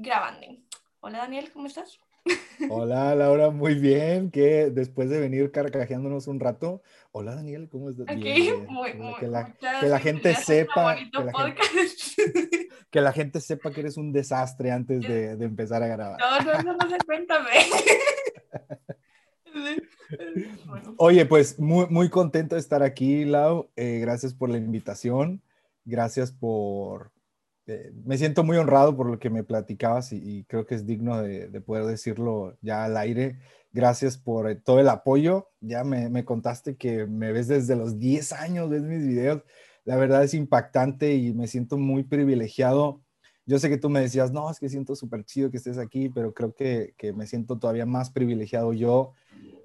grabando. Hola Daniel, ¿cómo estás? Hola Laura, muy bien. Que después de venir carcajeándonos un rato. Hola Daniel, ¿cómo estás? Aquí, muy, muy, que, la, que la gente sepa. Que la gente, que la gente, sepa que eres un desastre antes de, de empezar a grabar. No, no, no, no cuéntame. Oye, pues muy, muy contento de estar aquí, Lau. Eh, gracias por la invitación. Gracias por, este, me siento muy honrado por lo que me platicabas y, creo que es digno de, poder decirlo ya al aire. Gracias por eh, todo el apoyo. Ya me, contaste que me ves desde los 10 años, ves mis videos. La verdad es impactante y me siento muy privilegiado. Yo sé que tú me decías, no, es que siento súper chido que estés aquí, pero creo que, me siento todavía más privilegiado yo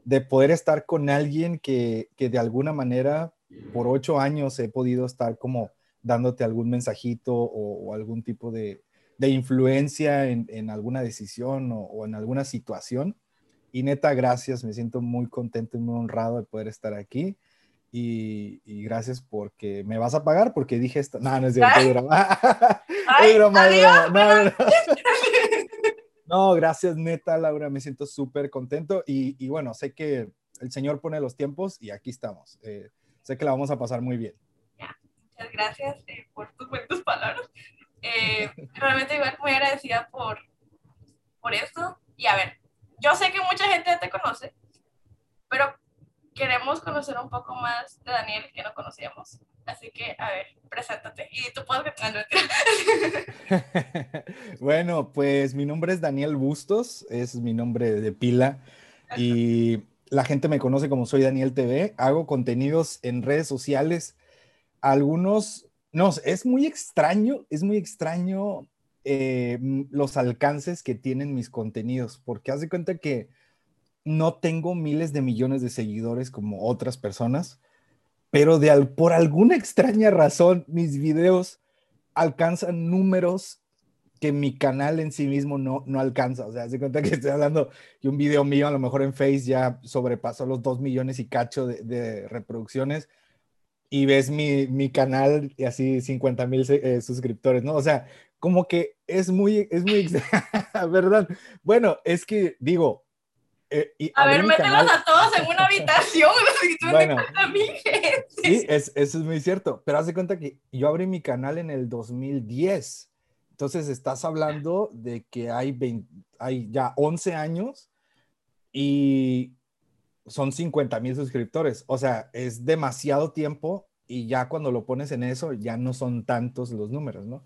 de poder estar con alguien que de alguna manera por ocho años he podido estar como dándote algún mensajito o, algún tipo de, influencia en, alguna decisión o, en alguna situación. Y neta, gracias, me siento muy contento y muy honrado de poder estar aquí. Y, gracias porque me vas a pagar porque dije esto. No, no es cierto, es broma. No, gracias, neta, Laura, me siento súper contento. Y, bueno, sé que el Señor pone los tiempos y aquí estamos. Eh, sé que la vamos a pasar muy bien muchas gracias eh, por tus buenas palabras. Eh, realmente igual muy agradecida por, por esto. Y a ver, yo sé que mucha gente ya te conoce, pero queremos conocer un poco más de Daniel que no conocíamos. Así que, a ver, preséntate. Y tú puedes Bueno, pues mi nombre es Daniel Bustos, es mi nombre de pila. Y la gente me conoce como soy Daniel TV. Hago contenidos en redes sociales algunos, no, es muy extraño, es muy extraño eh, los alcances que tienen mis contenidos, porque haz de cuenta que no tengo miles de millones de seguidores como otras personas, pero de por alguna extraña razón mis videos alcanzan números que mi canal en sí mismo no, no alcanza. O sea, se cuenta que estoy hablando de un video mío, a lo mejor en Face ya sobrepasó los 2 millones y cacho de, de reproducciones y ves mi, mi canal y así 50 mil eh, suscriptores, ¿no? O sea, como que es muy, es muy, ¿verdad? Bueno, es que digo... Eh, y a ver, mételos a todos en una habitación, bueno, Sí, es, eso es muy cierto, pero haz de cuenta que yo abrí mi canal en el 2010, entonces estás hablando de que hay, hay ya 11 años y son 50 mil suscriptores. O sea, es demasiado tiempo y ya cuando lo pones en eso, ya no son tantos los números, ¿no?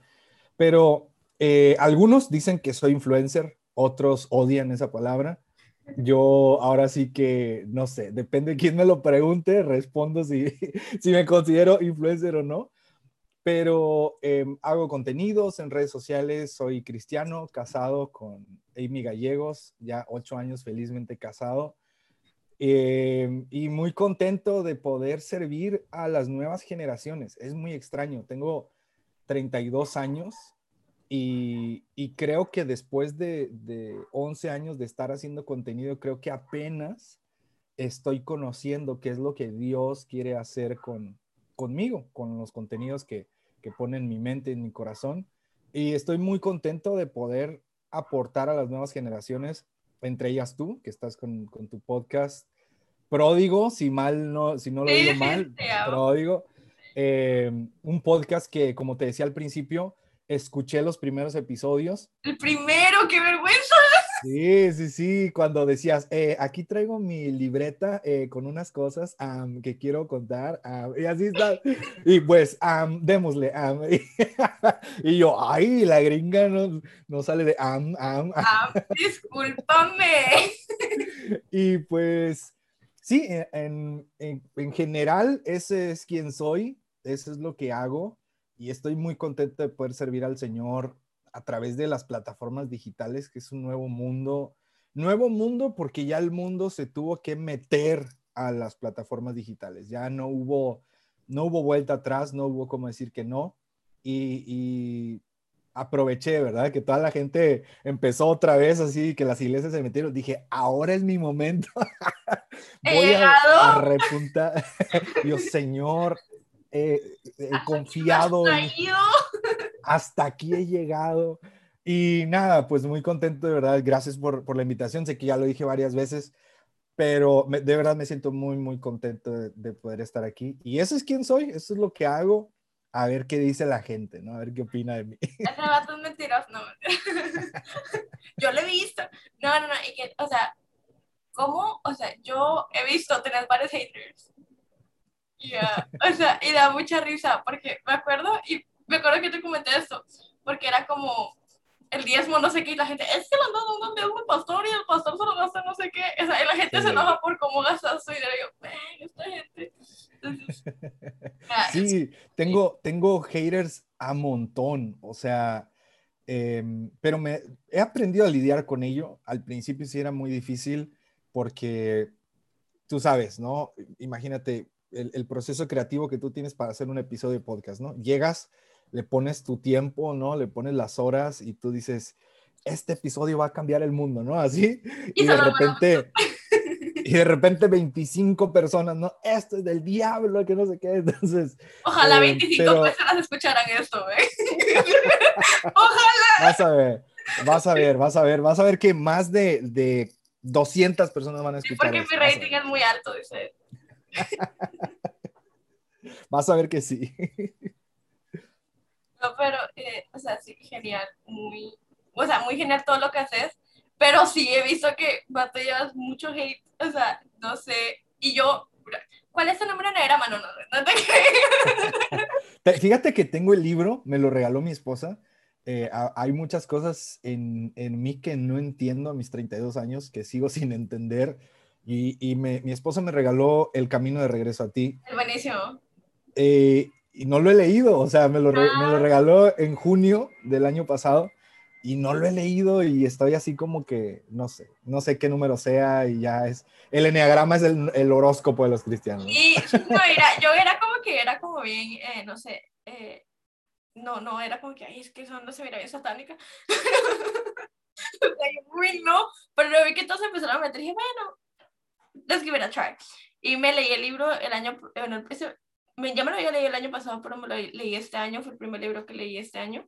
Pero eh, algunos dicen que soy influencer, otros odian esa palabra. Yo ahora sí que, no sé, depende de quién me lo pregunte, respondo si, si me considero influencer o no. Pero em, hago contenidos en redes sociales, soy cristiano, casado con Amy Gallegos, ya ocho años felizmente casado Em, y muy contento de poder servir a las nuevas generaciones. Es muy extraño. Tengo 32 años y, creo que después de, de, 11 años de estar haciendo contenido, creo que apenas estoy conociendo qué es lo que Dios quiere hacer con, conmigo, con los contenidos que, que pone en mi mente, en mi corazón. Y estoy muy contento de poder aportar a las nuevas generaciones entre ellas tú, que estás con, con tu podcast Pródigo, si mal no, si no lo digo mal, Pródigo. Eh, un podcast que, como te decía al principio, escuché los primeros episodios. El primero, qué vergüenza. Sí, sí, sí, cuando decías, eh, aquí traigo mi libreta eh, con unas cosas que quiero contar, y así está. Y pues, démosle. y yo, ay, la gringa no, no sale de am, am. discúlpame. y pues, Sí, e, en, en, general, ese es quien soy, eso es lo que hago y estoy muy contento de poder servir al Señor a través de las plataformas digitales, que es un nuevo mundo, nuevo mundo porque ya el mundo se tuvo que meter a las plataformas digitales, ya no hubo, no hubo vuelta atrás, no hubo como decir que no y aproveché, ¿verdad? Que toda la gente empezó otra vez así, que las iglesias se metieron. Dije, ahora es mi momento. Voy a, repuntar. Dios, Señor, he confiado. En... Hasta aquí he llegado. Y nada, pues muy contento, de verdad. Gracias por, por la invitación. Sé que ya lo dije varias veces, pero de verdad me siento muy, muy contento de, poder estar aquí. Y eso es quién soy, eso es lo que hago. A ver qué dice la gente, ¿no? A ver qué opina de mí. Ese vato es mentiroso, no. yo lo he visto. No, no, no. O sea, ¿cómo? O sea, yo he visto tener varios haters. O sea, y da mucha risa porque me acuerdo, y me acuerdo que te comenté esto, porque era como, el diezmo, no sé qué, y la gente, es que le han dado un diezmo al pastor y el pastor se lo gasta no sé qué. O sea, y la gente se enoja por cómo gastas su dinero. Y yo, esta gente. sí, tengo, tengo haters a montón, o sea, em, pero me he aprendido a lidiar con ello. Al principio sí era muy difícil porque tú sabes, ¿no? Imagínate el, el proceso creativo que tú tienes para hacer un episodio de podcast, ¿no? Llegas le pones tu tiempo, ¿no? Le pones las horas y tú dices, este episodio va a cambiar el mundo, ¿no? Así. Y, de repente, y de repente 25 personas, ¿no? Esto es del diablo, que no sé qué. Entonces. Ojalá 25 eh, personas escucharan esto, ¿eh? Ojalá. Vas a ver, vas a ver, vas a ver, vas a ver que más de, de 200 personas van a escuchar. porque mi rating es muy alto, dice. vas a ver que sí. No, pero, eh, o sea, sí, genial, muy, o sea, muy genial todo lo que haces, pero sí he visto que batallas mucho hate, o sea, no sé, y yo, ¿cuál es tu nombre negra, mano? No, no te Fíjate que tengo el libro, me lo regaló mi esposa, eh, hay muchas cosas en, en, mí que no entiendo a mis 32 años, que sigo sin entender, y, y me, mi esposa me regaló El Camino de Regreso a ti. Buenísimo. Eh, y no lo he leído, o sea, me lo, me lo ah. regaló en junio del año pasado y no lo he leído y estoy así como que, no sé, no sé qué número sea y ya es, el enneagrama es el, el horóscopo de los cristianos. Y no, era, yo era como que era como bien, eh, no sé, eh, no, no, era como que, ay, es que eso no se mira bien satánica. yo, no, pero luego vi que todos empezaron a meter y dije, bueno, let's give it a try. Y me leí el libro el año, bueno, el, ya me lo había leído el año pasado, pero me lo leí este año, fue el primer libro que leí este año.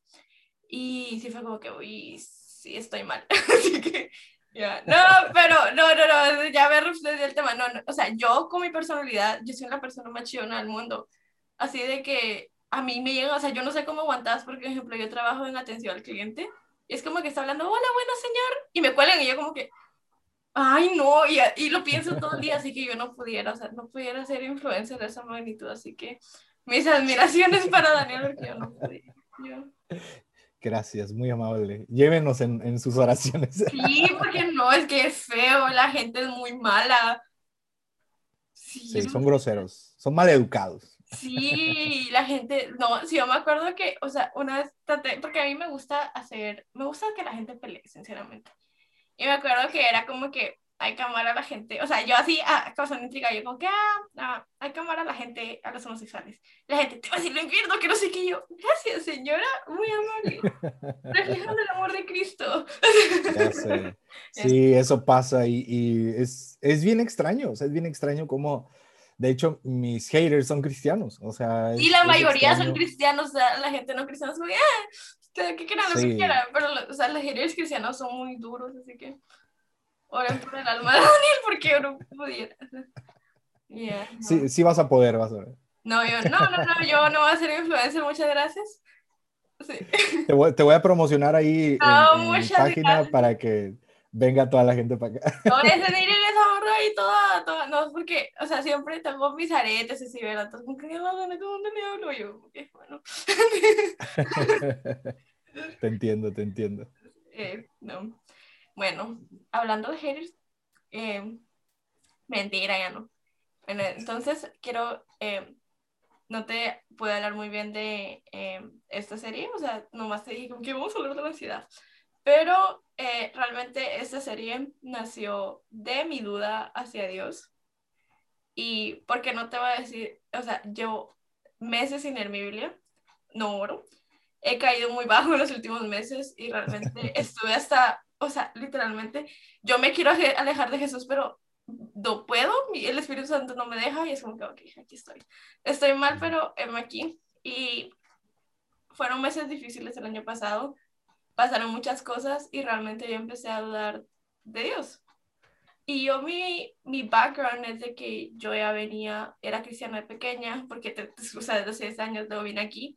Y sí fue como que, uy, sí estoy mal. Así que, ya. No, pero, no, no, no, ya me reflejé el tema. No, no, o sea, yo con mi personalidad, yo soy la persona más chillona del mundo. Así de que a mí me llega, o sea, yo no sé cómo aguantas, porque, por ejemplo, yo trabajo en atención al cliente. Y es como que está hablando, hola, bueno, señor. Y me cuelgan y yo como que, Ay, no, y, y, lo pienso todo el día, así que yo no pudiera, o sea, no pudiera ser influencer de esa magnitud, así que mis admiraciones para Daniel, porque yo no podía. Gracias, muy amable. Llévenos en, en, sus oraciones. Sí, porque no, es que es feo, la gente es muy mala. Sí, son groseros, son maleducados. Sí, la gente, no, sí, yo me acuerdo que, o sea, una vez traté, porque a mí me gusta hacer, me gusta que la gente pelee, sinceramente. Y me acuerdo que era como que hay que amar a la gente, o sea, yo así, ah, causando intriga, yo como que, ah, ah, hay que amar a la gente, a los homosexuales. La gente, te va a decir lo infierno, que no sé qué, yo, gracias señora, muy amable, reflejando el amor de Cristo. Ya sé. Sí, eso pasa y, y, es, es bien extraño, o sea, es bien extraño como, de hecho, mis haters son cristianos, o sea. y la mayoría son cristianos, la gente no cristiana es como, ah, que quieran lo que quieran, pero o sea, los héroes cristianos son muy duros, así que oren por el alma de Daniel porque yo no pudiera. Yeah, Sí, sí vas a poder, vas a ver. No, yo no, no, no, yo no voy a ser influencer, muchas gracias. Sí. Te, voy, te voy a promocionar ahí en, en mi página para que venga toda la gente para acá. No, ese dinero es ahorro y todo, todo, no, porque, o sea, siempre tengo mis aretes y ¿verdad? Entonces, ¿con qué ¿Dónde me hablo yo? bueno. te entiendo, te entiendo. Eh, no. Bueno, hablando de haters, eh, mentira, ya no. Bueno, entonces quiero, eh, no te puedo hablar muy bien de esta serie, o sea, nomás te digo que vamos a hablar de la ansiedad. Pero eh, realmente esta serie nació de mi duda hacia Dios. Y porque no te voy a decir, o sea, yo meses sin leer mi Biblia, no oro. He caído muy bajo en los últimos meses y realmente estuve hasta, o sea, literalmente, yo me quiero alejar de Jesús, pero no puedo, el Espíritu Santo no me deja y es como que, ok, aquí estoy. Estoy mal, pero heme aquí. Y fueron meses difíciles el año pasado pasaron muchas cosas y realmente yo empecé a dudar de Dios. Y yo, mi, mi background es de que yo ya venía, era cristiana de pequeña, porque, te, o sea, desde los seis años luego vine aquí,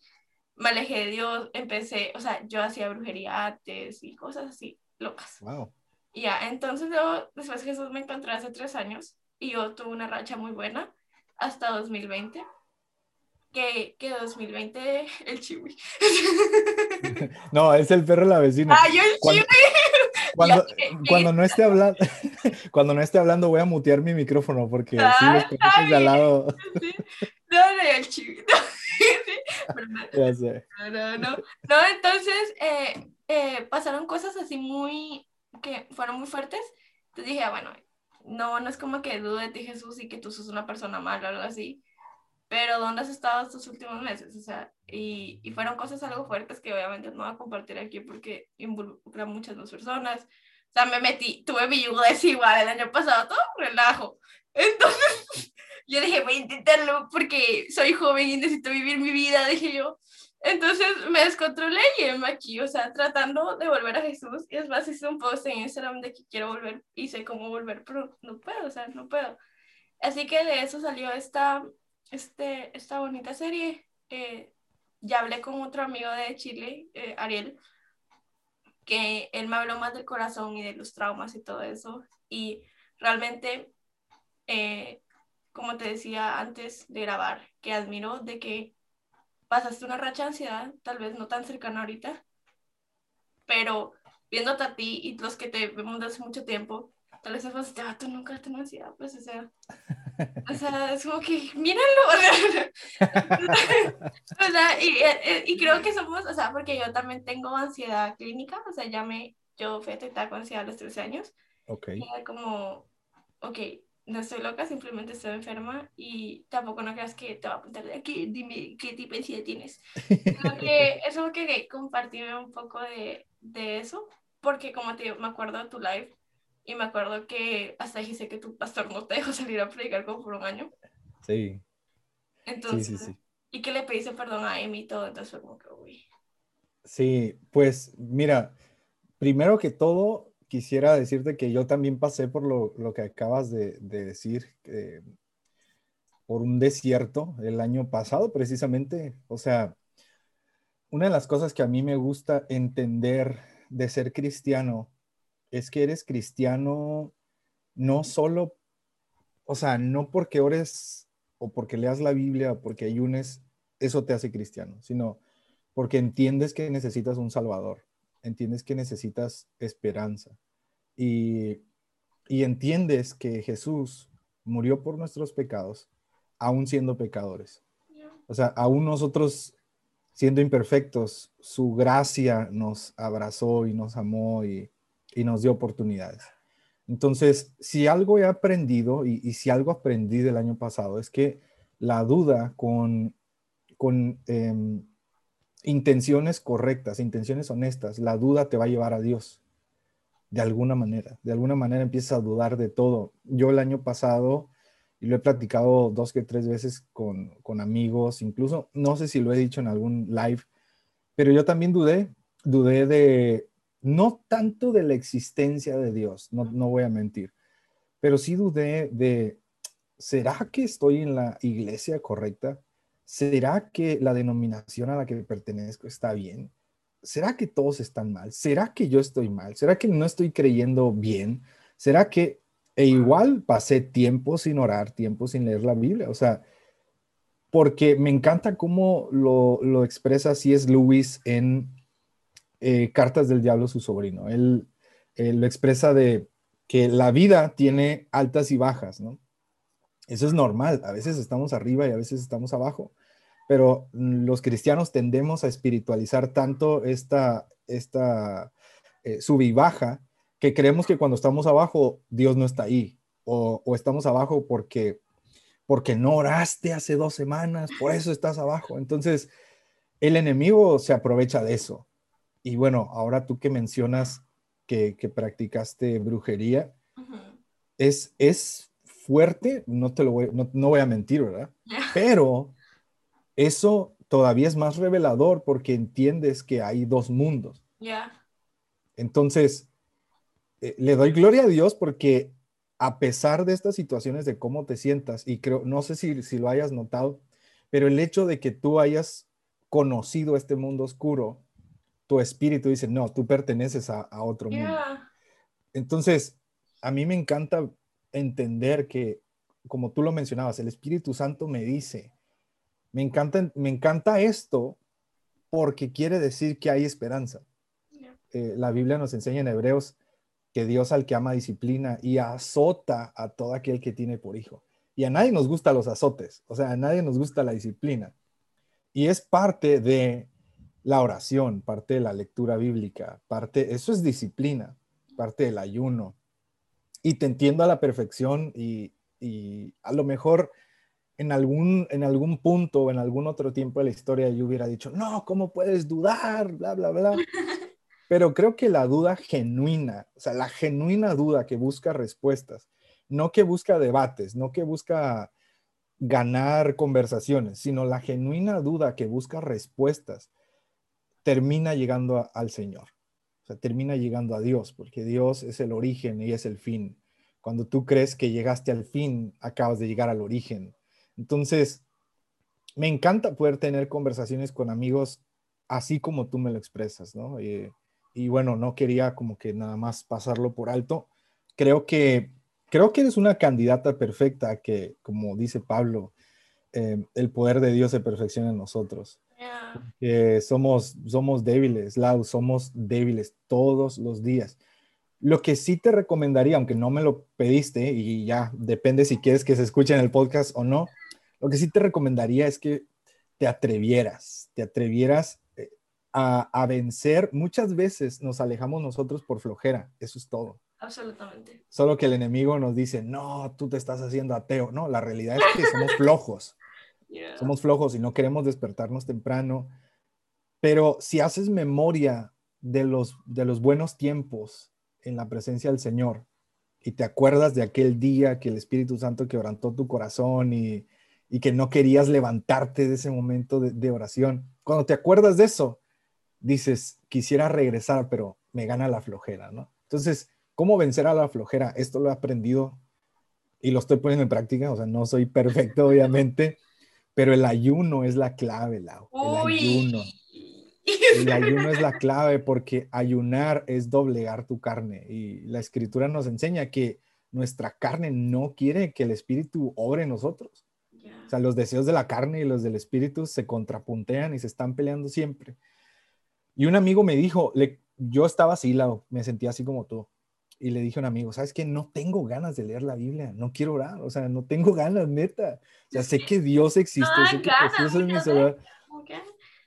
me alejé de Dios, empecé, o sea, yo hacía brujería antes y cosas así, locas. Wow. Ya, entonces yo, después Jesús me encontré hace tres años y yo tuve una racha muy buena hasta 2020. Que, que 2020, el chiwi. No, es el perro de la vecina. ¡Ah, yo el Cuando- chiwi! Cuando, cuando no esté hablando, cuando no esté hablando voy a mutear mi micrófono porque si los Ah, perritos de al lado, Sí. No, no, el chiwi. No, sí, ya sé. no, no, no. No, entonces eh, eh, pasaron cosas así muy, que fueron muy fuertes. Entonces dije, ah, bueno, no, no es como que dude de ti Jesús y que tú sos una persona mala o algo así. Pero ¿dónde has estado estos últimos meses? O sea, y, y fueron cosas algo fuertes que obviamente no voy a compartir aquí porque involucran muchas más personas. O sea, me metí, tuve mi yugo desigual el año pasado, todo relajo. Entonces, yo dije, voy a intentarlo porque soy joven y necesito vivir mi vida, dije yo. Entonces me descontrolé y heme aquí, o sea, tratando de volver a Jesús. Y es más, hice un post en Instagram de que quiero volver y sé cómo volver, pero no puedo, o sea, no puedo. Así que de eso salió esta, este, esta bonita serie. Eh, ya hablé con otro amigo de Chile, eh, Ariel, que él me habló más del corazón y de los traumas y todo eso. Y realmente, eh, como te decía antes de grabar, que admiro de que pasaste una racha de ansiedad, tal vez no tan cercana ahorita, pero viéndote a ti y los que te vemos desde hace mucho tiempo, tal vez es más, este vato nunca tiene ansiedad, pues, o sea, o sea, es como que, míralo, o sea, y, y creo que somos, o sea, porque yo también tengo ansiedad clínica, o sea, ya me, yo fui detectada con ansiedad a los 13 años, Ok. y era como, ok, no estoy loca, simplemente estoy enferma y tampoco no creas que te va a apuntar de aquí, dime qué tipo de ansiedad tienes. Creo que es como que compartirme un poco de, de eso, porque como te digo, me acuerdo de tu live y me acuerdo que hasta dijiste que tu pastor no te dejó salir a predicar como por un año. Sí, sí, Entonces, sí, sí. y que le pediste perdón a Amy y todo, entonces fue como que, uy. Sí, pues mira, primero que todo, quisiera decirte que yo también pasé por lo, lo que acabas de, de decir, eh, por un desierto el año pasado precisamente. O sea, una de las cosas que a mí me gusta entender de ser cristiano es que eres cristiano no solo, o sea, no porque ores o porque leas la Biblia o porque ayunes, eso te hace cristiano, sino porque entiendes que necesitas un Salvador, entiendes que necesitas esperanza y, y entiendes que Jesús murió por nuestros pecados, aún siendo pecadores. O sea, aún nosotros siendo imperfectos, su gracia nos abrazó y nos amó y nos dio oportunidades. Entonces, si algo he aprendido y, y, si algo aprendí del año pasado es que la duda con, con eh, intenciones correctas, intenciones honestas, la duda te va a llevar a Dios de alguna manera. De alguna manera empiezas a dudar de todo. Yo el año pasado, y lo he platicado dos que tres veces con, con amigos, incluso no sé si lo he dicho en algún live, pero yo también dudé, dudé de, no tanto de la existencia de Dios, no, no voy a mentir, pero sí dudé de, ¿será que estoy en la iglesia correcta? ¿Será que la denominación a la que pertenezco está bien? ¿Será que todos están mal? ¿Será que yo estoy mal? ¿Será que no estoy creyendo bien? ¿Será que... E igual pasé tiempo sin orar, tiempo sin leer la Biblia. O sea, porque me encanta cómo lo, lo expresa C.S. Lewis en eh, Cartas del Diablo, su sobrino. Él, lo expresa de que la vida tiene altas y bajas, ¿no? Eso es normal. A veces estamos arriba y a veces estamos abajo. Pero los cristianos tendemos a espiritualizar tanto esta, esta eh, sub y baja que creemos que cuando estamos abajo, Dios no está ahí. O, o estamos abajo porque porque no oraste hace dos semanas, por eso estás abajo. Entonces, el enemigo se aprovecha de eso. Y bueno, ahora tú que mencionas que, que practicaste brujería, uh -huh. es, es fuerte, no te lo voy, no, no voy a mentir, ¿verdad? Yeah. Pero eso todavía es más revelador porque entiendes que hay dos mundos. Yeah. Entonces, eh, le doy gloria a Dios porque a pesar de estas situaciones de cómo te sientas, y creo, no sé si, si lo hayas notado, pero el hecho de que tú hayas conocido este mundo oscuro, tu espíritu dice, no, tú perteneces a, otro mundo. Entonces, a mí me encanta entender que, como tú lo mencionabas, el Espíritu Santo me dice, me encanta, me encanta esto porque quiere decir que hay esperanza. Eh, la Biblia nos enseña en Hebreos que Dios al que ama disciplina y azota a todo aquel que tiene por hijo. Y a nadie nos gusta los azotes, o sea, a nadie nos gusta la disciplina. Y es parte de la oración, parte de la lectura bíblica, parte, eso es disciplina, parte del ayuno. Y te entiendo a la perfección y, a lo mejor en algún, en algún punto o en algún otro tiempo de la historia yo hubiera dicho, no, ¿cómo puedes dudar? Bla, bla, bla. Pero creo que la duda genuina, o sea, la genuina duda que busca respuestas, no que busca debates, no que busca ganar conversaciones, sino la genuina duda que busca respuestas, termina llegando al Señor. O sea, termina llegando a Dios, porque Dios es el origen y es el fin. Cuando tú crees que llegaste al fin, acabas de llegar al origen. Entonces, me encanta poder tener conversaciones con amigos así como tú me lo expresas, ¿no? Eh, y bueno, no quería como que nada más pasarlo por alto. Creo que, creo que eres una candidata perfecta que, como dice Pablo, eh, el poder de Dios se perfecciona en nosotros. Que somos, somos débiles, Lau, somos débiles todos los días. Lo que sí te recomendaría, aunque no me lo pediste y ya depende si quieres que se escuche en el podcast o no, lo que sí te recomendaría es que te atrevieras, te atrevieras eh, a, a vencer. Muchas veces nos alejamos nosotros por flojera, eso es todo. Absolutamente. Solo que el enemigo nos dice, no, tú te estás haciendo ateo. No, la realidad es que somos flojos. Somos flojos y no queremos despertarnos temprano. Pero si haces memoria de los, de los buenos tiempos en la presencia del Señor y te acuerdas de aquel día que el Espíritu Santo quebrantó tu corazón y, y que no querías levantarte de ese momento de, de oración, cuando te acuerdas de eso, dices, quisiera regresar, pero me gana la flojera, ¿no? Entonces, ¿cómo vencer a la flojera? Esto lo he aprendido y lo estoy poniendo en práctica, o sea, no soy perfecto, obviamente, pero el ayuno es la clave, Lau. El ayuno. El ayuno es la clave porque ayunar es doblegar tu carne. Y la escritura nos enseña que nuestra carne no quiere que el espíritu obre en nosotros. O sea, los deseos de la carne y los del espíritu se contrapuntean y se están peleando siempre. Y un amigo me dijo, le, yo estaba así, Lau, me sentía así como tú y le dije a un amigo, ¿sabes qué? No tengo ganas de leer la Biblia, no quiero orar, o sea, no tengo ganas, neta. O sea, sé que Dios existe, sé que Jesús es mi Señor.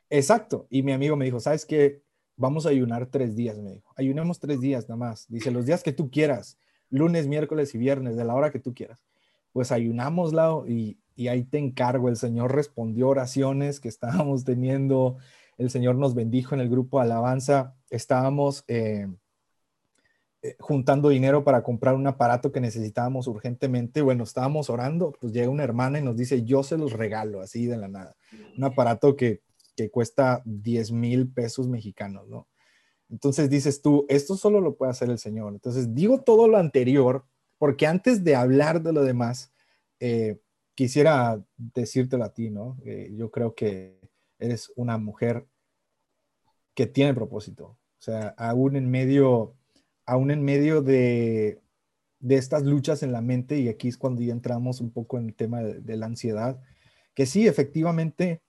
Exacto. Y mi amigo me dijo, ¿sabes qué? Vamos a ayunar tres días, me dijo. Ayunemos tres días nada más. Dice, los días que tú quieras, lunes, miércoles y viernes, de la hora que tú quieras. Pues ayunamos, Lau, y, y ahí te encargo. El Señor respondió oraciones que estábamos teniendo. El Señor nos bendijo en el grupo Alabanza. Estábamos... Eh, juntando dinero para comprar un aparato que necesitábamos urgentemente. Bueno, estábamos orando, pues llega una hermana y nos dice, yo se los regalo así de la nada. Un aparato que, que cuesta 10 mil pesos mexicanos, ¿no? Entonces dices tú, esto solo lo puede hacer el Señor. Entonces digo todo lo anterior porque antes de hablar de lo demás, eh, quisiera decírtelo a ti, ¿no? Eh, yo creo que eres una mujer que tiene propósito. O sea, aún en medio aún en medio de, estas luchas en la mente, y aquí es cuando ya entramos un poco en el tema de, la ansiedad, que sí, efectivamente,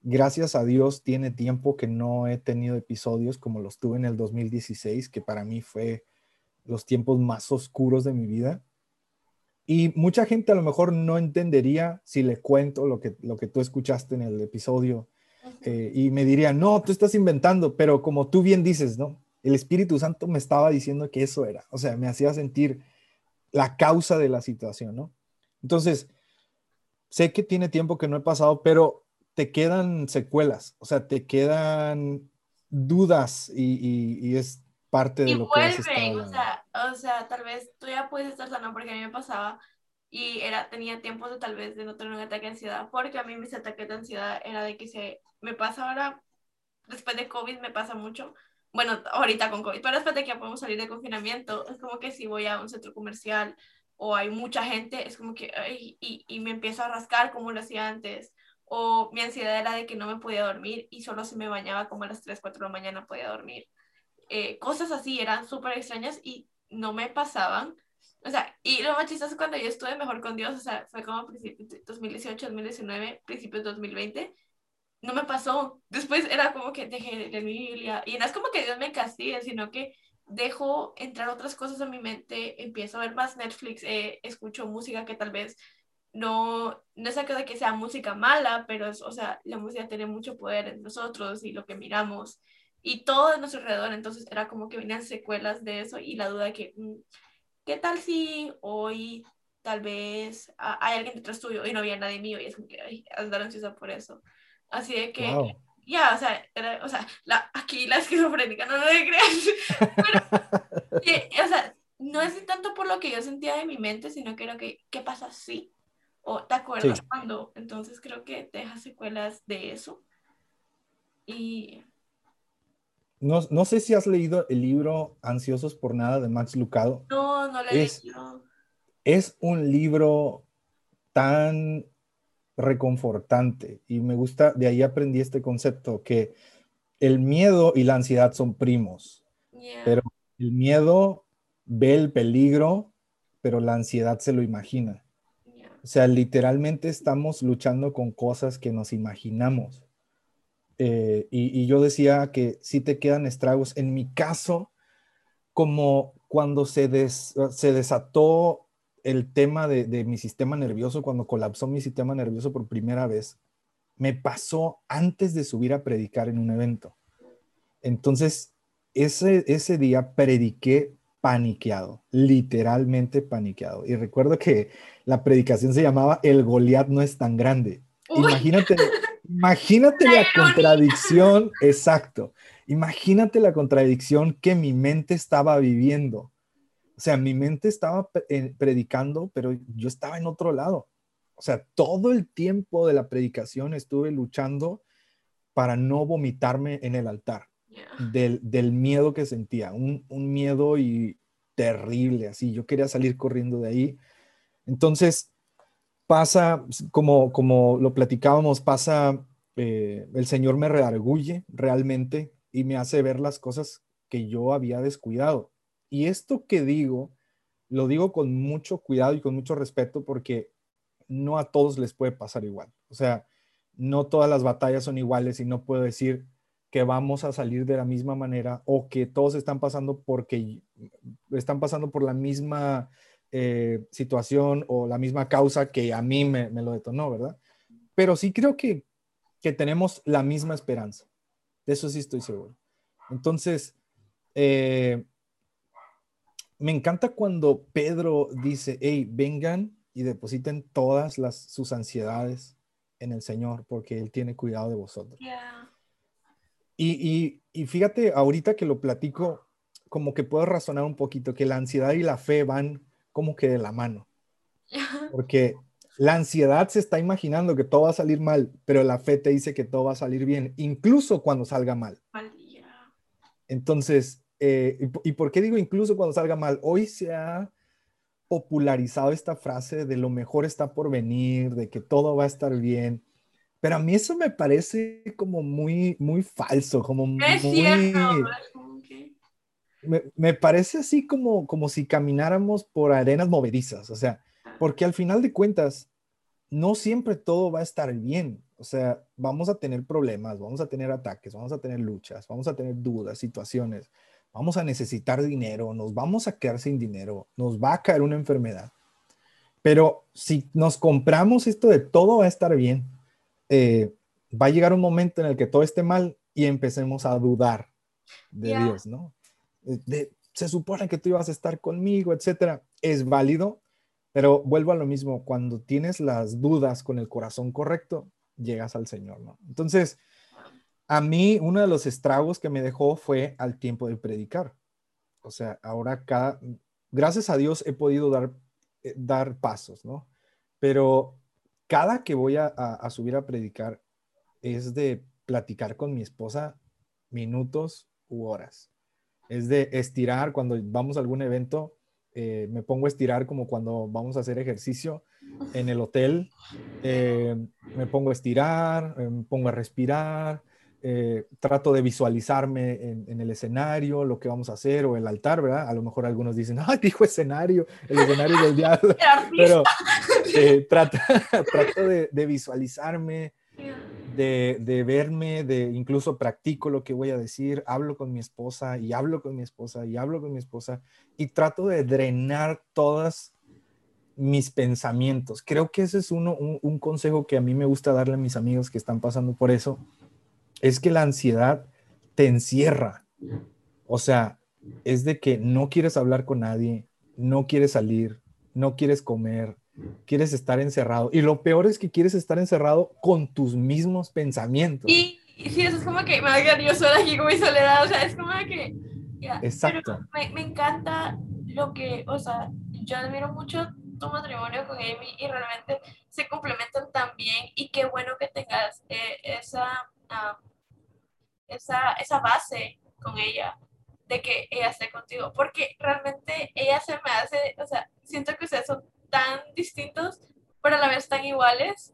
gracias a Dios tiene tiempo que no he tenido episodios como los tuve en el 2016, que para mí fue los tiempos más oscuros de mi vida. Y mucha gente a lo mejor no entendería si le cuento lo que, lo que tú escuchaste en el episodio eh, y me diría, no, tú estás inventando, pero como tú bien dices, ¿no? El Espíritu Santo me estaba diciendo que eso era, o sea, me hacía sentir la causa de la situación, ¿no? Entonces, sé que tiene tiempo que no he pasado, pero te quedan secuelas, o sea, te quedan dudas y, es parte de lo que has estado o sea, o sea, tal vez tú ya puedes estar sano porque a mí me pasaba y era, tenía tiempo de tal vez de no tener un ataque de ansiedad, porque a mí mis ataques de ansiedad era de que se me pasa ahora, después de COVID me pasa mucho, bueno, ahorita con COVID, pero después de que podemos salir de confinamiento, es como que si voy a un centro comercial o hay mucha gente, es como que, y, y me empiezo a rascar como lo hacía antes, o mi ansiedad era de que no me podía dormir y solo si me bañaba como a las 3, 4 de la mañana podía dormir. Eh, cosas así eran súper extrañas y no me pasaban. O sea, y lo más chistoso cuando yo estuve mejor con Dios, o sea, fue como principios de 2018, 2019, principios de 2020, no me pasó. Después era como que dejé de mi Biblia. Y no es como que Dios me castigue, sino que dejo entrar otras cosas a mi mente, empiezo a ver más Netflix, eh, escucho música que tal vez no, no es de que sea música mala, pero es, o sea, la música tiene mucho poder en nosotros y lo que miramos y todo a nuestro alrededor. Entonces era como que venían secuelas de eso y la duda que, mm, ¿qué tal si hoy tal vez hay alguien detrás tuyo y no había nadie mío y es como que, ay, andar ansiosa por eso. Así de que, ya, o sea, o sea la, aquí la esquizofrénica, no, no me creas. Pero, o sea, no es tanto por lo que yo sentía de mi mente, sino que era que, ¿qué pasa si? O te acuerdas cuando. Entonces creo que te deja secuelas de eso. Y. No, no, sé si has leído el libro Ansiosos por Nada de Max Lucado. No, no lo he leído. Es un libro tan reconfortante y me gusta, de ahí aprendí este concepto, que el miedo y la ansiedad son primos, pero el miedo ve el peligro, pero la ansiedad se lo imagina. O sea, literalmente estamos luchando con cosas que nos imaginamos. Eh, y, y, yo decía que si te quedan estragos. En mi caso, como cuando se, des, se desató el tema de, mi sistema nervioso, cuando colapsó mi sistema nervioso por primera vez, me pasó antes de subir a predicar en un evento. Entonces, ese, ese día prediqué paniqueado, literalmente paniqueado. Y recuerdo que la predicación se llamaba El Goliat no es tan grande. Imagínate, imagínate la contradicción, exacto. Imagínate la contradicción que mi mente estaba viviendo o sea, mi mente estaba eh, predicando, pero yo estaba en otro lado. O sea, todo el tiempo de la predicación estuve luchando para no vomitarme en el altar del, del, miedo que sentía, un, un, miedo y terrible, así. Yo quería salir corriendo de ahí. Entonces, pasa, como, como lo platicábamos, pasa, eh, el Señor me reargulle realmente y me hace ver las cosas que yo había descuidado. Y esto que digo, lo digo con mucho cuidado y con mucho respeto porque no a todos les puede pasar igual. O sea, no todas las batallas son iguales y no puedo decir que vamos a salir de la misma manera o que todos están pasando porque están pasando por la misma eh, situación o la misma causa que a mí me, lo detonó, ¿verdad? Pero sí creo que, que tenemos la misma esperanza. De eso sí estoy seguro. Entonces, eh, me encanta cuando Pedro dice, hey, vengan y depositen todas las, sus ansiedades en el Señor, porque Él tiene cuidado de vosotros. Y, y, fíjate, ahorita que lo platico, como que puedo razonar un poquito, que la ansiedad y la fe van como que de la mano. Porque la ansiedad se está imaginando que todo va a salir mal, pero la fe te dice que todo va a salir bien, incluso cuando salga mal. Entonces, eh, y, por qué digo incluso cuando salga mal? Hoy se ha popularizado esta frase de lo mejor está por venir, de que todo va a estar bien. Pero a mí eso me parece como muy, muy falso, como muy... me, me, parece así como, como si camináramos por arenas movedizas, o sea, porque al final de cuentas, no siempre todo va a estar bien. O sea, vamos a tener problemas, vamos a tener ataques, vamos a tener luchas, vamos a tener dudas, situaciones vamos a necesitar dinero, nos vamos a quedar sin dinero, nos va a caer una enfermedad. Pero si nos compramos esto de todo va a estar bien, eh, va a llegar un momento en el que todo esté mal y empecemos a dudar de Dios, ¿no? se supone que tú ibas a estar conmigo, etcétera. Es válido, pero vuelvo a lo mismo, cuando tienes las dudas con el corazón correcto, llegas al Señor, ¿no? Entonces, a mí uno de los estragos que me dejó fue al tiempo de predicar. O sea, ahora cada, gracias a Dios he podido dar, eh, dar pasos, ¿no? Pero cada que voy a, subir a predicar es de platicar con mi esposa minutos u horas. Es de estirar cuando vamos a algún evento, eh, me pongo a estirar como cuando vamos a hacer ejercicio en el hotel, eh, me pongo a estirar, me pongo a respirar, trato de visualizarme en, el escenario, lo que vamos a hacer o el altar, ¿verdad? A lo mejor algunos dicen, ah, dijo escenario, el escenario del diablo, pero trato, trato de, de visualizarme, de, verme, de incluso practico lo que voy a decir, hablo con mi esposa y hablo con mi esposa y hablo con mi esposa y trato de drenar todas mis pensamientos. Creo que ese es uno, un, consejo que a mí me gusta darle a mis amigos que están pasando por eso, es que la ansiedad te encierra. O sea, es de que no quieres hablar con nadie, no quieres salir, no quieres comer, quieres estar encerrado. Y lo peor es que quieres estar encerrado con tus mismos pensamientos. Y, sí, eso es como que me yo sola aquí con mi soledad, o sea, es como que... Exacto. me, me, encanta lo que, o sea, yo admiro mucho tu matrimonio con Amy y realmente se complementan tan bien y qué bueno que tengas eh, esa, esa, esa base con ella de que ella esté contigo, porque realmente ella se me hace, o sea, siento que ustedes son tan distintos, pero a la vez tan iguales,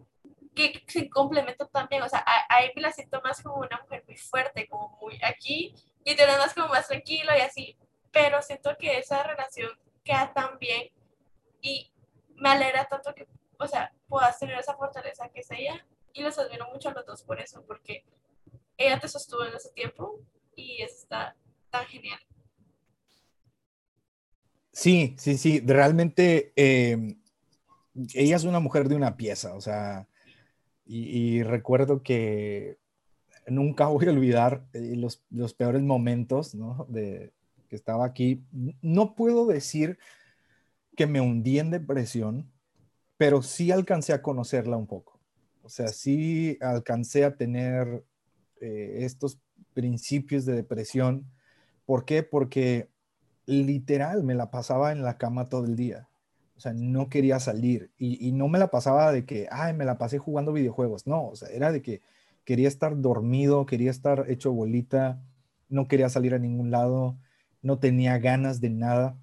que se complementan también. O sea, ahí me la siento más como una mujer muy fuerte, como muy aquí, y te más como más tranquilo y así. Pero siento que esa relación queda tan bien y me alegra tanto que, o sea, puedas tener esa fortaleza que es ella. Y los admiro mucho a los dos por eso, porque ella te sostuvo en ese tiempo y está tan genial. Sí, sí, sí, realmente em, ella es una mujer de una pieza, o sea, y, recuerdo que nunca voy a olvidar eh, los, peores momentos, ¿no? De que estaba aquí. No puedo decir que me hundí en depresión, pero sí alcancé a conocerla un poco. O sea, sí alcancé a tener eh, estos principios de depresión. ¿Por qué? Porque literal me la pasaba en la cama todo el día. O sea, no quería salir y, no me la pasaba de que, ay, me la pasé jugando videojuegos. No, o sea, era de que quería estar dormido, quería estar hecho bolita, no quería salir a ningún lado, no tenía ganas de nada.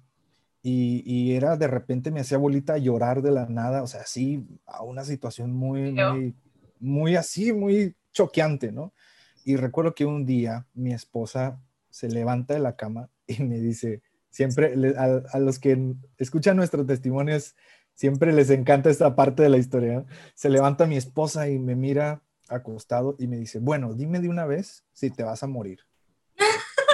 Y, era de repente me hacía bolita llorar de la nada, o sea, así a una situación muy, muy, muy así, muy choqueante, ¿no? Y recuerdo que un día mi esposa se levanta de la cama y me dice, Siempre a, los que escuchan nuestros testimonios, siempre les encanta esta parte de la historia. Se levanta mi esposa y me mira acostado y me dice, bueno, dime de una vez si te vas a morir.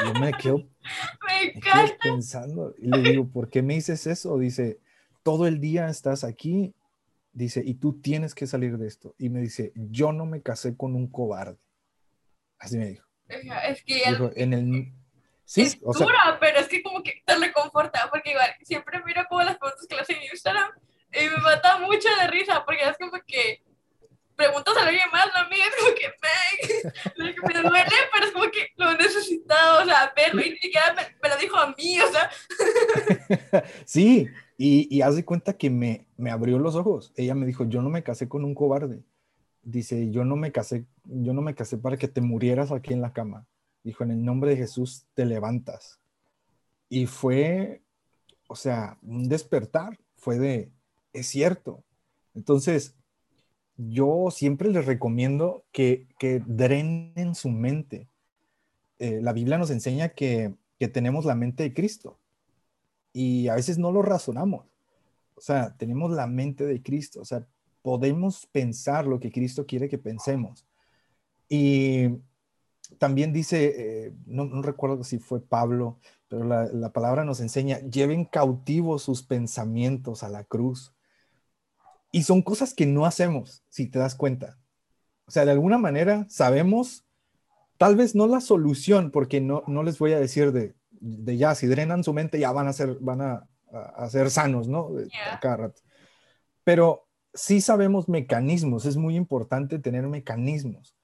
Yo me quedo, pensando y le digo, ¿por qué me dices eso? Dice, todo el día estás aquí, dice, y tú tienes que salir de esto. Y me dice, yo no me casé con un cobarde. Así me dijo. Es que en el, Sí, es dura, pero es que como que te reconforta, porque igual siempre miro como las fotos que le hacen en Instagram y me mata mucho de risa, porque es como que preguntas a alguien más, ¿no, amiga? Es como que me, me duele, pero es como que lo he necesitado, o sea, verlo y ni siquiera me, lo dijo a mí, o sea. sí, y, y haz de cuenta que me, me abrió los ojos. Ella me dijo, yo no me casé con un cobarde. Dice, yo no me casé, yo no me casé para que te murieras aquí en la cama dijo, en el nombre de Jesús te levantas. Y fue, o sea, un despertar, fue de, es cierto. Entonces, yo siempre les recomiendo que, que drenen su mente. Eh, la Biblia nos enseña que, que tenemos la mente de Cristo y a veces no lo razonamos. O sea, tenemos la mente de Cristo, o sea, podemos pensar lo que Cristo quiere que pensemos. Y también dice, eh, no, recuerdo si fue Pablo, pero la, palabra nos enseña, lleven cautivos sus pensamientos a la cruz. Y son cosas que no hacemos, si te das cuenta. O sea, de alguna manera sabemos, tal vez no la solución, porque no, no les voy a decir de, de ya, si drenan su mente, ya van a ser, van a, ser sanos, ¿no? cada rato. Pero sí sabemos mecanismos, es muy importante tener mecanismos.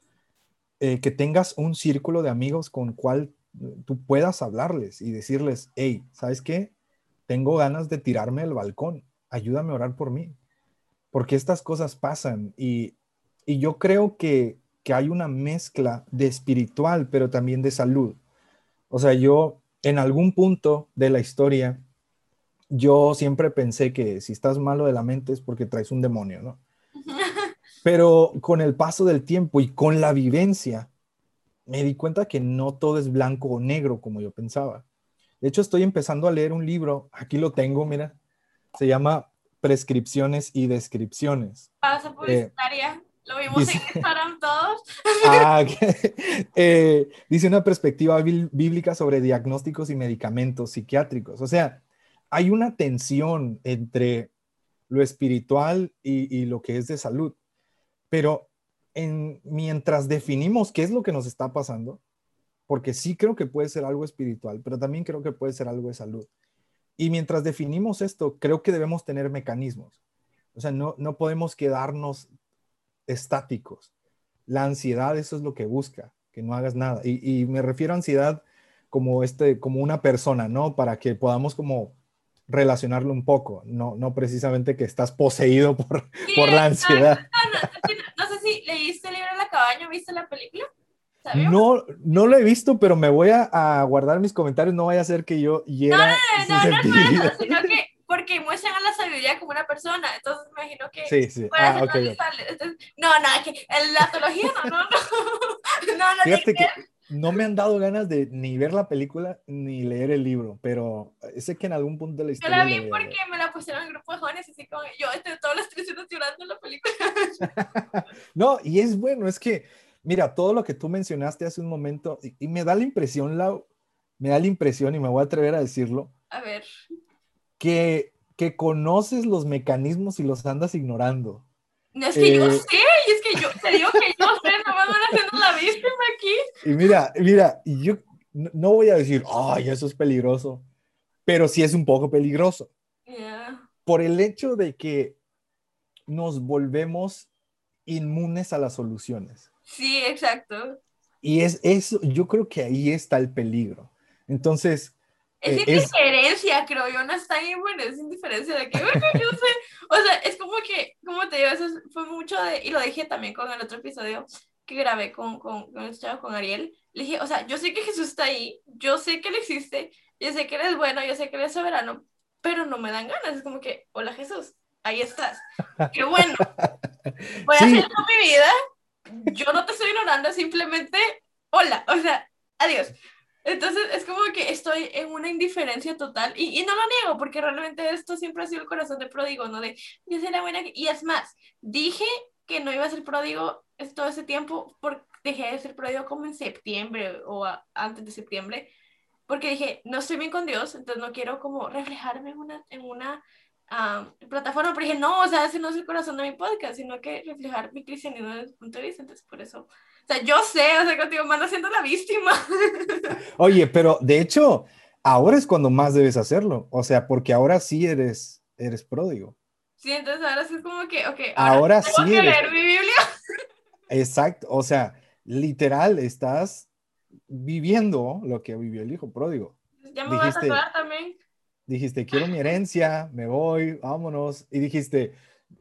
Eh, que tengas un círculo de amigos con cual tú puedas hablarles y decirles, hey, ¿sabes qué? Tengo ganas de tirarme al balcón, ayúdame a orar por mí, porque estas cosas pasan y, y yo creo que, que hay una mezcla de espiritual, pero también de salud. O sea, yo en algún punto de la historia, yo siempre pensé que si estás malo de la mente es porque traes un demonio, ¿no? Pero con el paso del tiempo y con la vivencia, me di cuenta que no todo es blanco o negro como yo pensaba. De hecho, estoy empezando a leer un libro, aquí lo tengo, mira, se llama Prescripciones y Descripciones. Pasa eh, publicitaria. Lo vimos en Instagram todos. Ah, eh, dice una perspectiva bíblica sobre diagnósticos y medicamentos psiquiátricos. O sea, hay una tensión entre lo espiritual y, lo que es de salud. Pero en, mientras definimos qué es lo que nos está pasando, porque sí creo que puede ser algo espiritual, pero también creo que puede ser algo de salud. Y mientras definimos esto, creo que debemos tener mecanismos. O sea, no, no podemos quedarnos estáticos. La ansiedad, eso es lo que busca, que no hagas nada. Y, me refiero a ansiedad como, este, como una persona, ¿no? Para que podamos como relacionarlo un poco, no, no precisamente que estás poseído por, por la ansiedad. No, sé si leíste el libro la cabaña, ¿viste la película? No, no lo he visto, pero me voy a, guardar mis comentarios, no vaya a ser que yo hiera no, no, no, no, sino que porque muestran a la sabiduría como una persona, entonces me imagino que sí, sí. Ah, okay, no, no, que la teología no, no, no, no, Fíjate que no me han dado ganas de ni ver la película ni leer el libro, pero sé que en algún punto de la historia. Yo la vi porque me la pusieron en grupo de jóvenes, así como yo estoy todas las tres horas llorando en la película. no, y es bueno, es que, mira, todo lo que tú mencionaste hace un momento, y, y me da la impresión, Lau, me da la impresión, y me voy a atrever a decirlo. A ver que, que conoces los mecanismos y los andas ignorando. Es que yo eh, sé, y es que yo te digo que yo sé, no me van haciendo la víctima aquí. Y mira, mira, yo no voy a decir, ay, eso es peligroso, pero sí es un poco peligroso. Por el hecho de que nos volvemos inmunes a las soluciones. Sí, exacto. Y es eso, yo creo que ahí está el peligro. Entonces, es eh, indiferencia, creo yo, no está ahí, bueno, es indiferencia de que, bueno, yo sé, o sea, es como que, como te digo, eso fue mucho de, y lo dije también con el otro episodio que grabé con, con, con, con Ariel, le dije, o sea, yo sé que Jesús está ahí, yo sé que Él existe, yo sé que Él es bueno, yo sé que Él es soberano, pero no me dan ganas, es como que, hola Jesús, ahí estás, qué bueno, voy a hacer mi vida, yo no te estoy ignorando, simplemente, hola, o sea, adiós. Entonces es como que estoy en una indiferencia total y, y, no lo niego porque realmente esto siempre ha sido el corazón de pródigo, ¿no? De yo soy la buena y es más, dije que no iba a ser pródigo todo ese tiempo porque dejé de ser pródigo como en septiembre o antes de septiembre porque dije no estoy bien con Dios, entonces no quiero como reflejarme en una, en una plataforma, pero dije no, o sea, ese no es el corazón de mi podcast, sino que reflejar mi cristianismo desde el punto de vista, entonces por eso o sea, yo sé, o sea, contigo me ando siendo la víctima. Oye, pero de hecho, ahora es cuando más debes hacerlo. O sea, porque ahora sí eres, eres pródigo. Sí, entonces ahora sí es como que, ok, ahora, sí que leer mi Biblia. Exacto, o sea, literal, estás viviendo lo que vivió el hijo pródigo. Ya me dijiste, vas a también. Dijiste, quiero mi herencia, me voy, vámonos. Y dijiste,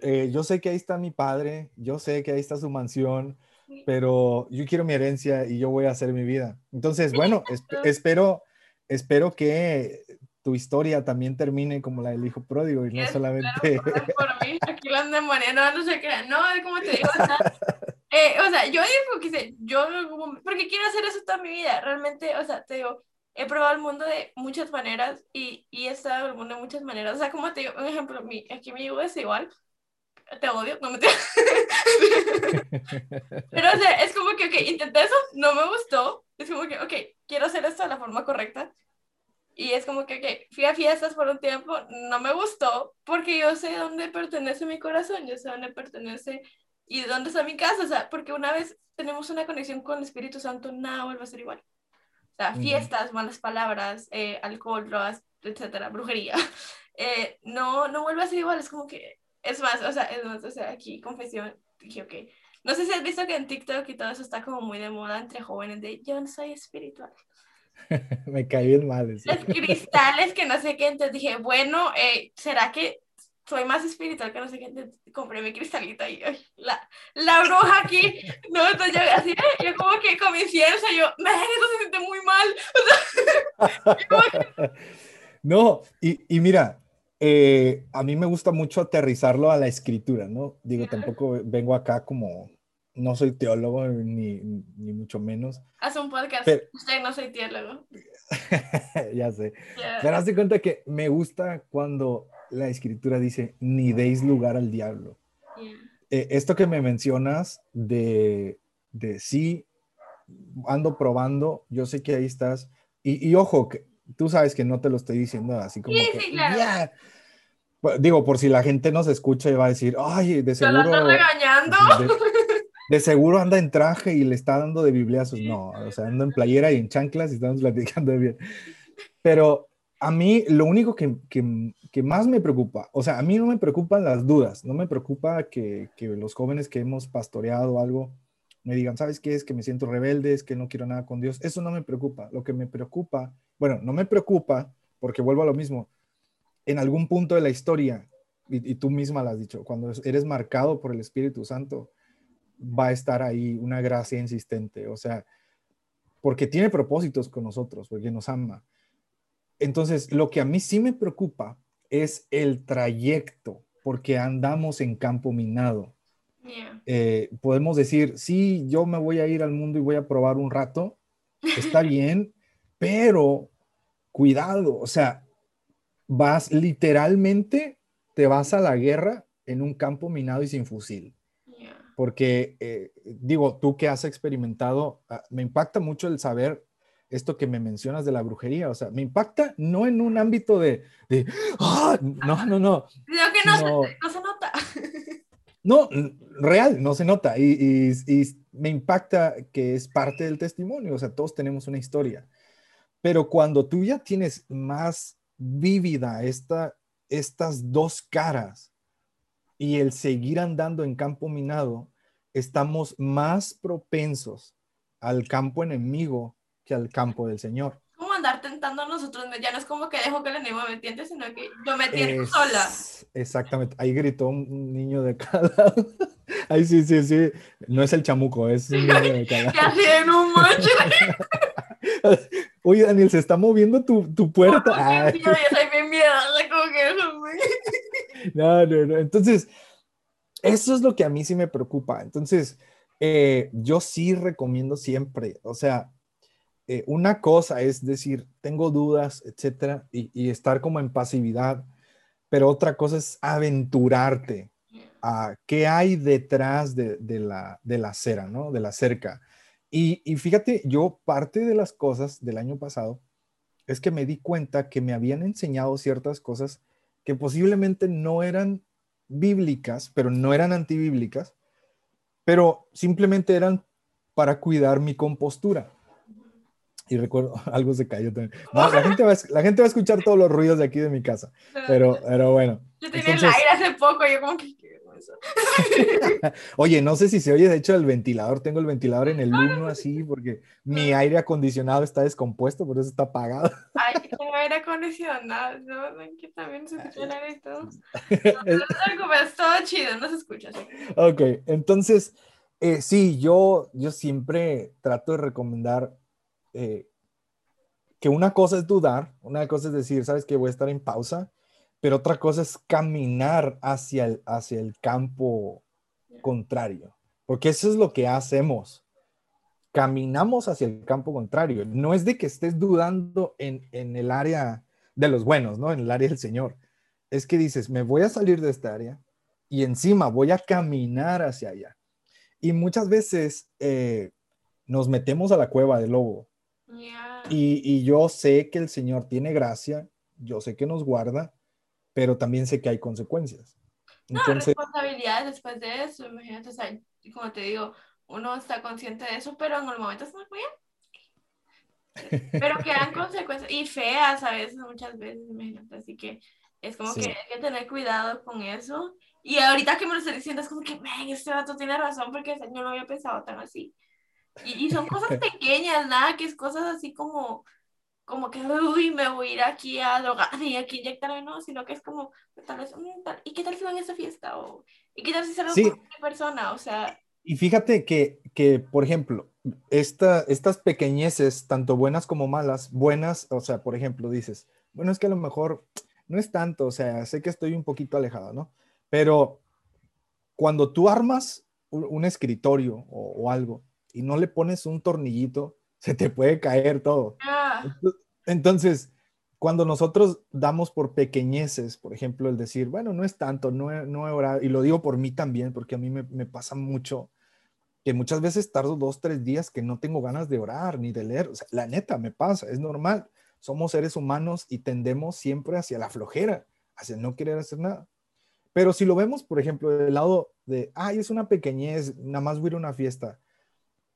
eh, yo sé que ahí está mi padre, yo sé que ahí está su mansión, pero yo quiero mi herencia y yo voy a hacer mi vida. Entonces, bueno, espero, espero que tu historia también termine como la del hijo pródigo y no solamente... por mí, aquí la demonio, no, no sé qué, no, como te digo, o sea, eh, o sea yo digo que yo, porque quiero hacer eso toda mi vida, realmente, o sea, te digo, he probado el mundo de muchas maneras y, y he estado en el mundo de muchas maneras, o sea, como te digo, un ejemplo, mi, aquí mi hijo es igual, te odio, no me te... Pero, o sea, es como que, ok, intenté eso, no me gustó. Es como que, ok, quiero hacer esto de la forma correcta. Y es como que, ok, fui a fiestas por un tiempo, no me gustó, porque yo sé dónde pertenece mi corazón, yo sé dónde pertenece y dónde está mi casa, o sea, porque una vez tenemos una conexión con el Espíritu Santo, nada vuelve a ser igual. O sea, fiestas, malas palabras, eh, alcohol, drogas, etcétera, brujería, eh, no, no vuelve a ser igual, es como que es más, o sea, es más, o sea, aquí confesión, dije, ok. No sé si has visto que en TikTok y todo eso está como muy de moda entre jóvenes de yo no soy espiritual. Me caí bien mal. Los cristales que no sé qué, entonces dije, bueno, eh, ¿será que soy más espiritual que no sé qué, compré mi cristalita y la, la bruja aquí, no, entonces yo así, yo como que con mi incienso, yo, me eso se siente muy mal. no, y, y mira, eh, a mí me gusta mucho aterrizarlo a la escritura, ¿no? Digo, tampoco vengo acá como, no soy teólogo ni, ni mucho menos. Haz un podcast, usted no soy teólogo. ya sé. Pero haz de cuenta que me gusta cuando la escritura dice, ni deis lugar al diablo. Eh, esto que me mencionas de, de sí, ando probando, yo sé que ahí estás, y, ojo, que tú sabes que no te lo estoy diciendo así como que, sí, claro. Digo, por si la gente nos escucha y va a decir, ay, de seguro... regañando? De, seguro anda en traje y le está dando de bibliazos. No, o sea, anda en playera y en chanclas y estamos platicando bien. Pero a mí lo único que, más me preocupa, o sea, a mí no me preocupan las dudas, no me preocupa que, los jóvenes que hemos pastoreado algo me digan, ¿sabes qué es? Que me siento rebelde, es que no quiero nada con Dios. Eso no me preocupa. Lo que me preocupa, bueno, no me preocupa porque vuelvo a lo mismo. En algún punto de la historia, y tú misma lo has dicho, cuando eres marcado por el Espíritu Santo, va a estar ahí una gracia insistente. O sea, porque tiene propósitos con nosotros, porque nos ama entonces, lo que a mí sí me preocupa es el trayecto, porque andamos en campo minado. Eh, podemos decir, sí, yo me voy a ir al mundo y voy a probar un rato, está bien, pero cuidado, o sea, vas literalmente, te vas a la guerra en un campo minado y sin fusil. Porque, eh, digo, tú que has experimentado, ah, me impacta mucho el saber esto que me mencionas de la brujería, o sea, me impacta no en un ámbito de, ¡ah! no, no, no. Creo que no, no, se nota. No, real, no se nota. Y, y, me impacta que es parte del testimonio, o sea, todos tenemos una historia. Pero cuando tú ya tienes más vívida esta, estas dos caras y el seguir andando en campo minado, estamos más propensos al campo enemigo que al campo del Señor. Como andar tentando a nosotros, ya no es como que dejo que el enemigo me tiente, sino que yo me tiento sola. Exactamente, ahí gritó un niño de cada lado. Ahí sí, sí, sí, no es el chamuco, es un niño de cada lado. En un macho. Oye, Daniel, se está moviendo tu, tu puerta. No, yo soy bien miedosa, como que no, no, no. Entonces, eso es lo que a mí sí me preocupa. Entonces, eh, yo sí recomiendo siempre, o sea, eh, una cosa es decir, tengo dudas, etcétera, y, estar como en pasividad, pero otra cosa es aventurarte a qué hay detrás de, la, de la cera, ¿no? De la cerca. Y, y, fíjate, yo parte de las cosas del año pasado es que me di cuenta que me habían enseñado ciertas cosas que posiblemente no eran bíblicas, pero no eran antibíblicas, pero simplemente eran para cuidar mi compostura. Y recuerdo, algo se cayó también. la, gente va, la gente va a escuchar todos los ruidos de aquí de mi casa. Pero, pero bueno. Yo tenía el aire hace poco, yo como que... Oye, no sé si se oye, de hecho, el ventilador. Tengo el ventilador en el 1 así, porque mi aire acondicionado está descompuesto, por eso está apagado. Ay, tengo aire acondicionado, ¿no? Que también se escucha el aire y todo. No, es todo chido, no se escucha. Ok, entonces, eh, sí, yo, yo siempre trato de recomendar eh, que una cosa es dudar, una cosa es decir, sabes que voy a estar en pausa, pero otra cosa es caminar hacia el, hacia el campo contrario, porque eso es lo que hacemos. Caminamos hacia el campo contrario. No es de que estés dudando en, en el área de los buenos, ¿no? En el área del Señor. Es que dices, me voy a salir de esta área y encima voy a caminar hacia allá. Y muchas veces eh, nos metemos a la cueva del lobo y, yo sé que el Señor tiene gracia, yo sé que nos guarda, pero también sé que hay consecuencias. Entonces, no, responsabilidades después de eso, imagínate, o sea, como te digo, uno está consciente de eso, pero en el momento es muy bien. Pero quedan consecuencias y feas a veces, muchas veces, imagínate, así que es como que hay que tener cuidado con eso. Y ahorita que me lo estoy diciendo, es como que, ven, este dato tiene razón porque yo no había pensado tan así. Y, son cosas pequeñas, nada, que es cosas así como, como que, uy, me voy a ir aquí a drogar y aquí inyectarme, no, sino que es como, tal vez, mm, ¿y qué tal si van a esa fiesta? O, ¿Y qué tal si salgo Sí. con una persona? O sea, Y fíjate que, que por ejemplo, esta, estas pequeñeces, tanto buenas como malas, buenas, o sea, por ejemplo, dices, bueno, es que a lo mejor no es tanto, o sea, sé que estoy un poquito alejado, ¿no? Pero cuando tú armas un, un escritorio o, o algo y no le pones un tornillito, se te puede caer todo. ah, Entonces, cuando nosotros damos por pequeñeces, por ejemplo, el decir, bueno, no es tanto, no he, no he orado, y lo digo por mí también, porque a mí me, me pasa mucho, que muchas veces tardo dos, tres días que no tengo ganas de orar ni de leer. O sea, la neta, me pasa, es normal. Somos seres humanos y tendemos siempre hacia la flojera, hacia no querer hacer nada. Pero si lo vemos, por ejemplo, del lado de, ay, es una pequeñez, nada más voy a ir a una fiesta,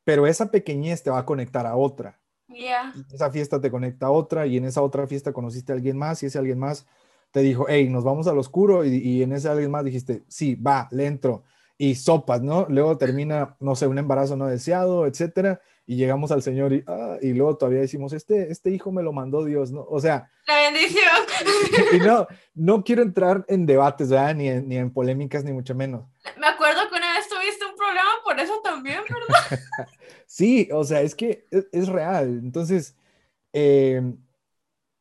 pero esa pequeñez te va a conectar a otra ya. esa fiesta te conecta a otra y en esa otra fiesta conociste a alguien más y ese alguien más te dijo, hey, nos vamos al oscuro y, y en ese alguien más dijiste, sí, va, le entro y sopas, ¿no? Luego termina, no sé, un embarazo no deseado, etcétera, y llegamos al Señor y, ah, y luego todavía decimos, este, este hijo me lo mandó Dios, ¿no? O sea, La bendición. y no, no quiero entrar en debates, ¿verdad? Ni en, ni en polémicas, ni mucho menos. Me acuerdo que una vez tuviste un problema eso también, ¿verdad? Sí, o sea, es que es, real. Entonces, eh,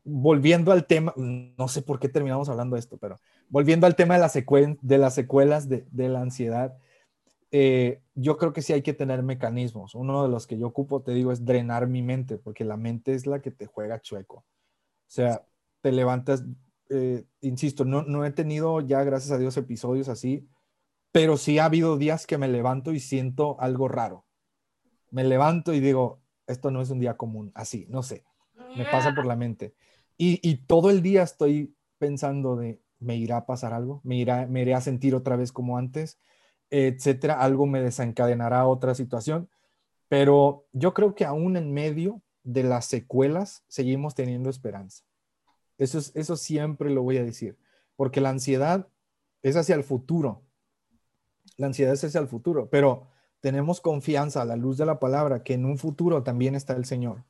volviendo al tema, no sé por qué terminamos hablando de esto, pero volviendo al tema de, la secuen- de las secuelas de, de la ansiedad, eh, yo creo que sí hay que tener mecanismos. Uno de los que yo ocupo, te digo, es drenar mi mente, porque la mente es la que te juega chueco. O sea, te levantas, eh, insisto, no, no he tenido ya, gracias a Dios, episodios así, pero sí ha habido días que me levanto y siento algo raro. Me levanto y digo, esto no es un día común, así, no sé, me pasa por la mente. Y, y todo el día estoy pensando de, ¿me irá a pasar algo? ¿Me, irá, ¿Me iré a sentir otra vez como antes? Etcétera, algo me desencadenará otra situación. Pero yo creo que aún en medio de las secuelas seguimos teniendo esperanza. Eso, es, eso siempre lo voy a decir, porque la ansiedad es hacia el futuro. La ansiedad es hacia el futuro, pero tenemos confianza a la luz de la palabra que en un futuro también está el Señor.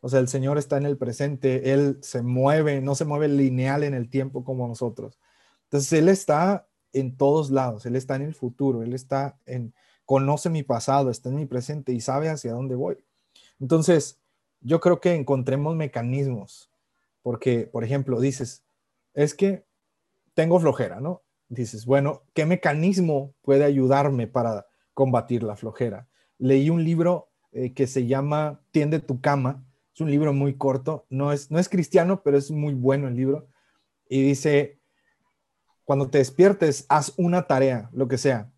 O sea, el Señor está en el presente, Él se mueve, no se mueve lineal en el tiempo como nosotros. Entonces, Él está en todos lados, Él está en el futuro, Él está en, conoce mi pasado, está en mi presente y sabe hacia dónde voy. Entonces, yo creo que encontremos mecanismos, porque, por ejemplo, dices, es que tengo flojera, ¿no? Dices, bueno, ¿qué mecanismo puede ayudarme para combatir la flojera? Leí un libro eh, que se llama Tiende tu cama, es un libro muy corto, no es, no es cristiano, pero es muy bueno el libro, y dice, cuando te despiertes, haz una tarea, lo que sea,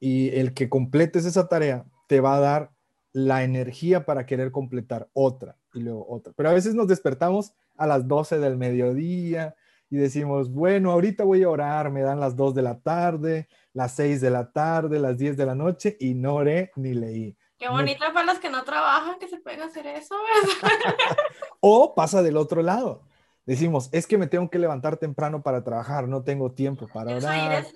y el que completes esa tarea te va a dar la energía para querer completar otra y luego otra. Pero a veces nos despertamos a las 12 del mediodía y decimos, bueno, ahorita voy a orar, me dan las 2 de la tarde, las 6 de la tarde, las 10 de la noche y no oré ni leí. Qué bonito para los que no trabajan que se pueden hacer eso, ¿verdad? O pasa del otro lado. Decimos, es que me tengo que levantar temprano para trabajar, no tengo tiempo para orar.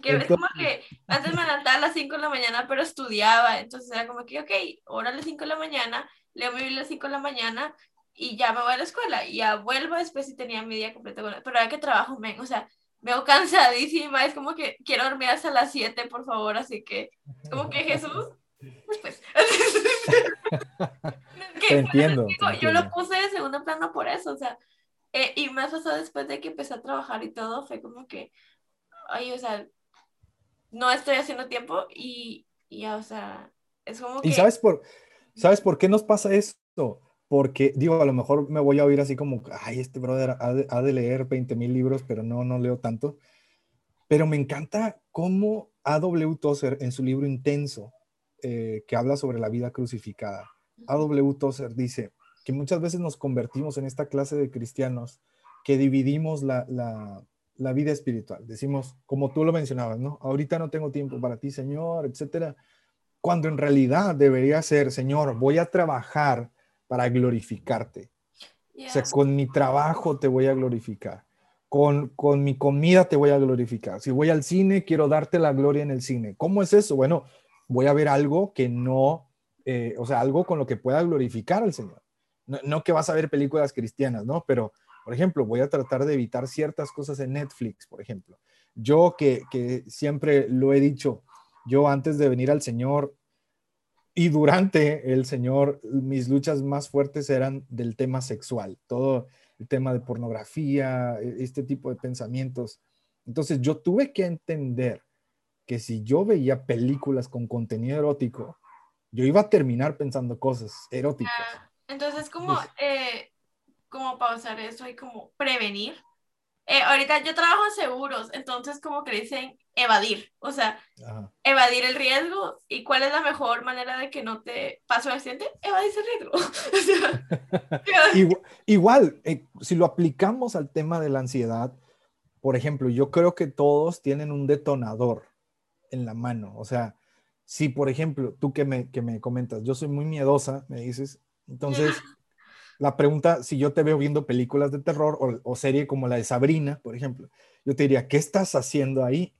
Que es como que antes me levantaba a las 5 de la mañana, pero estudiaba. Entonces era como que, ok, hora a las 5 de la mañana, leo mi Biblia a las 5 de la mañana y ya me voy a la escuela. Y ya vuelvo después y tenía mi día completo. Pero ahora que trabajo, men, o sea, me veo cansadísima. Es como que quiero dormir hasta las 7, por favor. Así que, como que Jesús, después. Te entiendo, te yo entiendo. lo puse de segundo plano por eso, o sea. eh, y más pasó después de que empecé a trabajar y todo, fue como que, ay, o sea, no estoy haciendo tiempo y, y ya, o sea, es como que... ¿Y sabes por, sabes por qué nos pasa esto? Porque, digo, a lo mejor me voy a oír así como, ay, este brother ha de, ha de leer 20 mil libros, pero no, no leo tanto. Pero me encanta cómo A.W. Tozer en su libro Intenso, eh, que habla sobre la vida crucificada, A.W. Tozer dice que muchas veces nos convertimos en esta clase de cristianos que dividimos la, la, la vida espiritual. Decimos, como tú lo mencionabas, ¿no? Ahorita no tengo tiempo para ti, Señor, etcétera. Cuando en realidad debería ser, Señor, voy a trabajar para glorificarte. ya, O sea, con mi trabajo te voy a glorificar. Con, con mi comida te voy a glorificar. Si voy al cine, quiero darte la gloria en el cine. ¿Cómo es eso? Bueno, voy a ver algo que no, eh, o sea, algo con lo que pueda glorificar al Señor. No, no que vas a ver películas cristianas, ¿no? Pero, por ejemplo, voy a tratar de evitar ciertas cosas en Netflix, por ejemplo. Yo que, que siempre lo he dicho, yo antes de venir al Señor y durante el Señor, mis luchas más fuertes eran del tema sexual, todo el tema de pornografía, e, este tipo de pensamientos. Entonces yo tuve que entender que si yo veía películas con contenido erótico, yo iba a terminar pensando cosas eróticas. entonces, como, eh, como pausar eso y como prevenir. Eh, ahorita yo trabajo en seguros, entonces como que dicen evadir, o sea, evadir el riesgo y cuál es la mejor manera de que no te pase un accidente, evadir el riesgo. igual, eh, si lo aplicamos al tema de la ansiedad, por ejemplo, yo creo que todos tienen un detonador en la mano, o sea, si por ejemplo, tú que me, que me comentas, yo soy muy miedosa, me dices, entonces... La pregunta, si yo te veo viendo películas de terror o, o serie como la de Sabrina, por ejemplo, yo te diría, ¿qué estás haciendo ahí?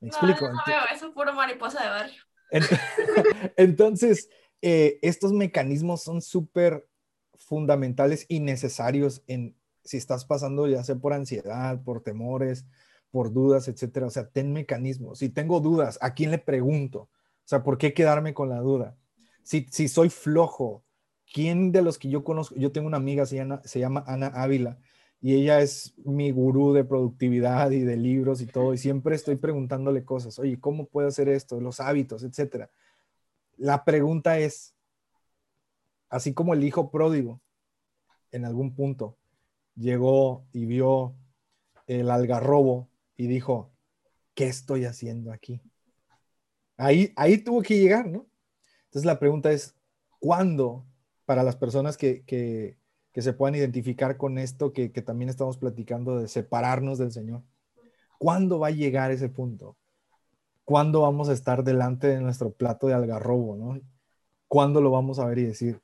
¿Me explico? No, no veo, eso es puro mariposa de barrio. Entonces, eh, estos mecanismos son súper fundamentales y necesarios en si estás pasando ya sea por ansiedad, por temores, por dudas, etcétera. O sea, ten mecanismos. Si tengo dudas, ¿a quién le pregunto? O sea, ¿por qué quedarme con la duda? Si, si soy flojo, ¿quién de los que yo conozco? Yo tengo una amiga, se llama, se llama Ana Ávila, y ella es mi gurú de productividad y de libros y todo, y siempre estoy preguntándole cosas, oye, ¿cómo puedo hacer esto? Los hábitos, etcétera. La pregunta es, así como el hijo pródigo, en algún punto, llegó y vio el algarrobo y dijo, ¿qué estoy haciendo aquí? Ahí, ahí tuvo que llegar, ¿no? Entonces la pregunta es, ¿cuándo, para las personas que, que que se puedan identificar con esto que, también estamos platicando de separarnos del Señor. ¿Cuándo va a llegar ese punto? ¿Cuándo vamos a estar delante de nuestro plato de algarrobo? ¿no? ¿Cuándo lo vamos a ver y decir,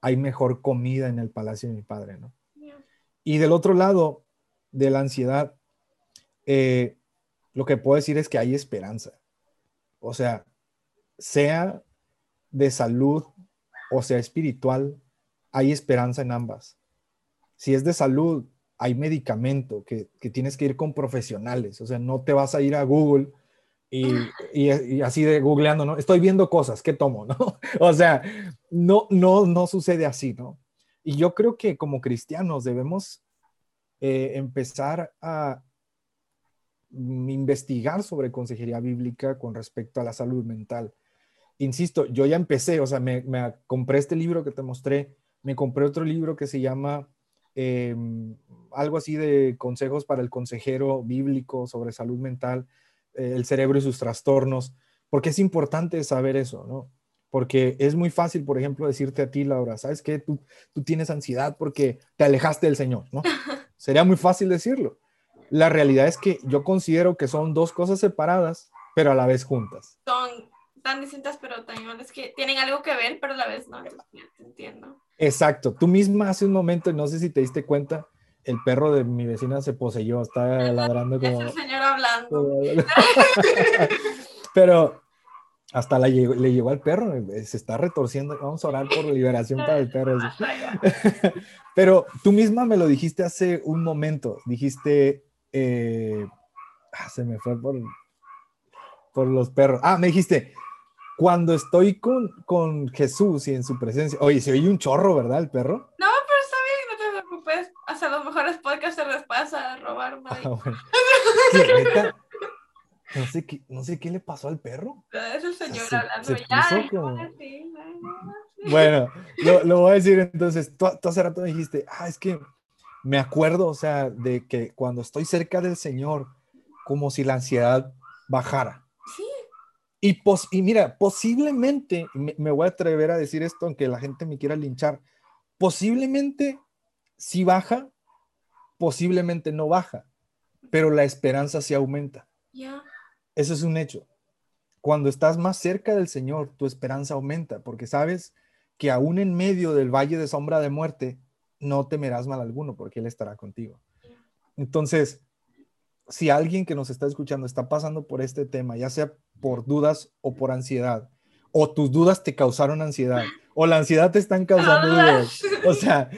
hay mejor comida en el palacio de mi padre? ¿no? Y del otro lado de la ansiedad, eh, lo que puedo decir es que hay esperanza. O sea, sea de salud o sea espiritual, hay esperanza en ambas. Si es de salud, hay medicamento que, tienes que ir con profesionales, o sea, no te vas a ir a Google y, así de googleando, ¿no? Estoy viendo cosas, ¿qué tomo, no? O sea, no, no, no sucede así, ¿no? Y yo creo que como cristianos debemos eh, empezar a investigar sobre consejería bíblica con respecto a la salud mental. Insisto, yo ya empecé, o sea, me compré este libro que te mostré me compré otro libro que se llama em, algo así de consejos para el consejero bíblico sobre salud mental, eh, el cerebro y sus trastornos, porque es importante saber eso, ¿no? Porque es muy fácil, por ejemplo, decirte a ti, Laura, ¿sabes qué? Tú, tú tienes ansiedad porque te alejaste del Señor, ¿no? Sería muy fácil decirlo. La realidad es que yo considero que son dos cosas separadas, pero a la vez juntas. Son tan distintas, pero también es que tienen algo que ver, pero a la vez no. entiendo. Exacto. Tú misma hace un momento, no sé si te diste cuenta, el perro de mi vecina se poseyó, está ladrando como... Es el señor hablando. pero hasta le llegó al perro, se está retorciendo. Vamos a orar por liberación para el perro. Pero tú misma me lo dijiste hace un momento. Dijiste, eh, ah, se me fue por, por los perros. Ah, me dijiste, cuando estoy con, con Jesús y en su presencia, oye, se oye un chorro, ¿verdad? El perro. No, pero está bien, no te preocupes. Hasta los mejores podcasts se les pasa a robar. Ah, bueno. No sé, qué, no sé qué le pasó al perro. Es el señor hablando ya. Bueno, lo, lo, voy a decir entonces. Tú, tú hace rato me dijiste, ah, es que me acuerdo, o sea, de que cuando estoy cerca del Señor, como si la ansiedad bajara. Y, y mira, posiblemente, me, voy a atrever a decir esto, aunque la gente me quiera linchar, posiblemente si baja, posiblemente no baja, pero la esperanza se aumenta. Eso es un hecho. Cuando estás más cerca del Señor, tu esperanza aumenta, porque sabes que aún en medio del valle de sombra de muerte, no temerás mal alguno, porque Él estará contigo. Entonces, si alguien que nos está escuchando está pasando por este tema, ya sea por dudas o por ansiedad, o tus dudas te causaron ansiedad, o la ansiedad te están causando dudas. O sea,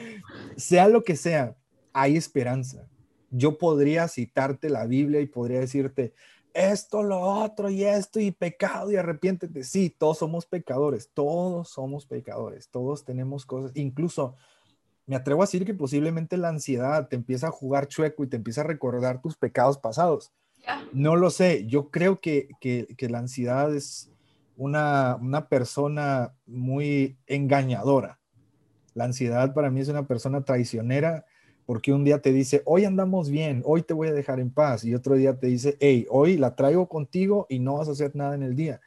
sea lo que sea, hay esperanza. Yo podría citarte la Biblia y podría decirte esto, lo otro y esto y pecado y arrepiéntete. Sí, todos somos pecadores, todos somos pecadores, todos tenemos cosas, incluso me atrevo a decir que posiblemente la ansiedad te empieza a jugar chueco y te empieza a recordar tus pecados pasados. No lo sé, yo creo que, la ansiedad es una, una persona muy engañadora. La ansiedad para mí es una persona traicionera porque un día te dice, hoy andamos bien, hoy te voy a dejar en paz, y otro día te dice, hey, hoy la traigo contigo y no vas a hacer nada en el día.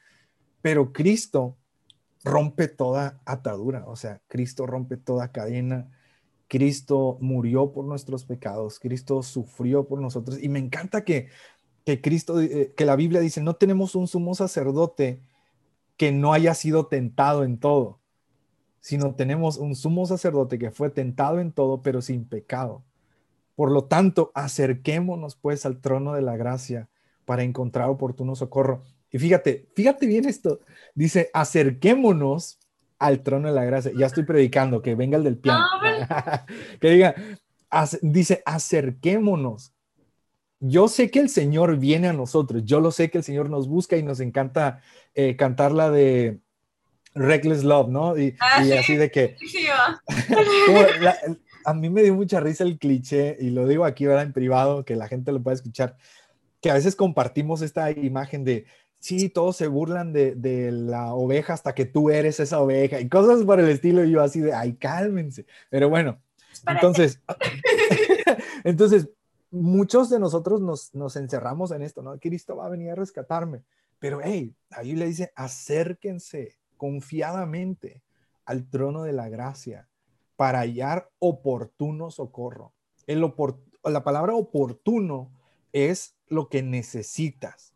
Pero Cristo rompe toda atadura, o sea, Cristo rompe toda cadena, Cristo murió por nuestros pecados, Cristo sufrió por nosotros, y me encanta que, que Cristo, eh, que la Biblia dice, no tenemos un sumo sacerdote que no haya sido tentado en todo sino tenemos un sumo sacerdote que fue tentado en todo, pero sin pecado. Por lo tanto, acerquémonos pues al trono de la gracia para encontrar oportuno socorro. Y fíjate, fíjate bien esto. Dice, acerquémonos al trono de la gracia. Ya estoy predicando, que venga el del piano. que diga, dice, acerquémonos. Yo sé que el Señor viene a nosotros. Yo lo sé que el Señor nos busca y nos encanta eh, cantar la de reckless love, ¿no? Y, ah, así de que... a mí me dio mucha risa el cliché, y lo digo aquí ahora en privado, que la gente lo pueda escuchar, que a veces compartimos esta imagen de, sí, todos se burlan de, de, la oveja hasta que tú eres esa oveja, y cosas por el estilo, y yo así de, ay, cálmense. Pero bueno, entonces, entonces, muchos de nosotros nos, nos encerramos en esto, ¿no? Cristo va a venir a rescatarme. Pero, hey, ahí le dice, acérquense, confiadamente al trono de la gracia para hallar oportuno socorro. El la palabra oportuno es lo que necesitas.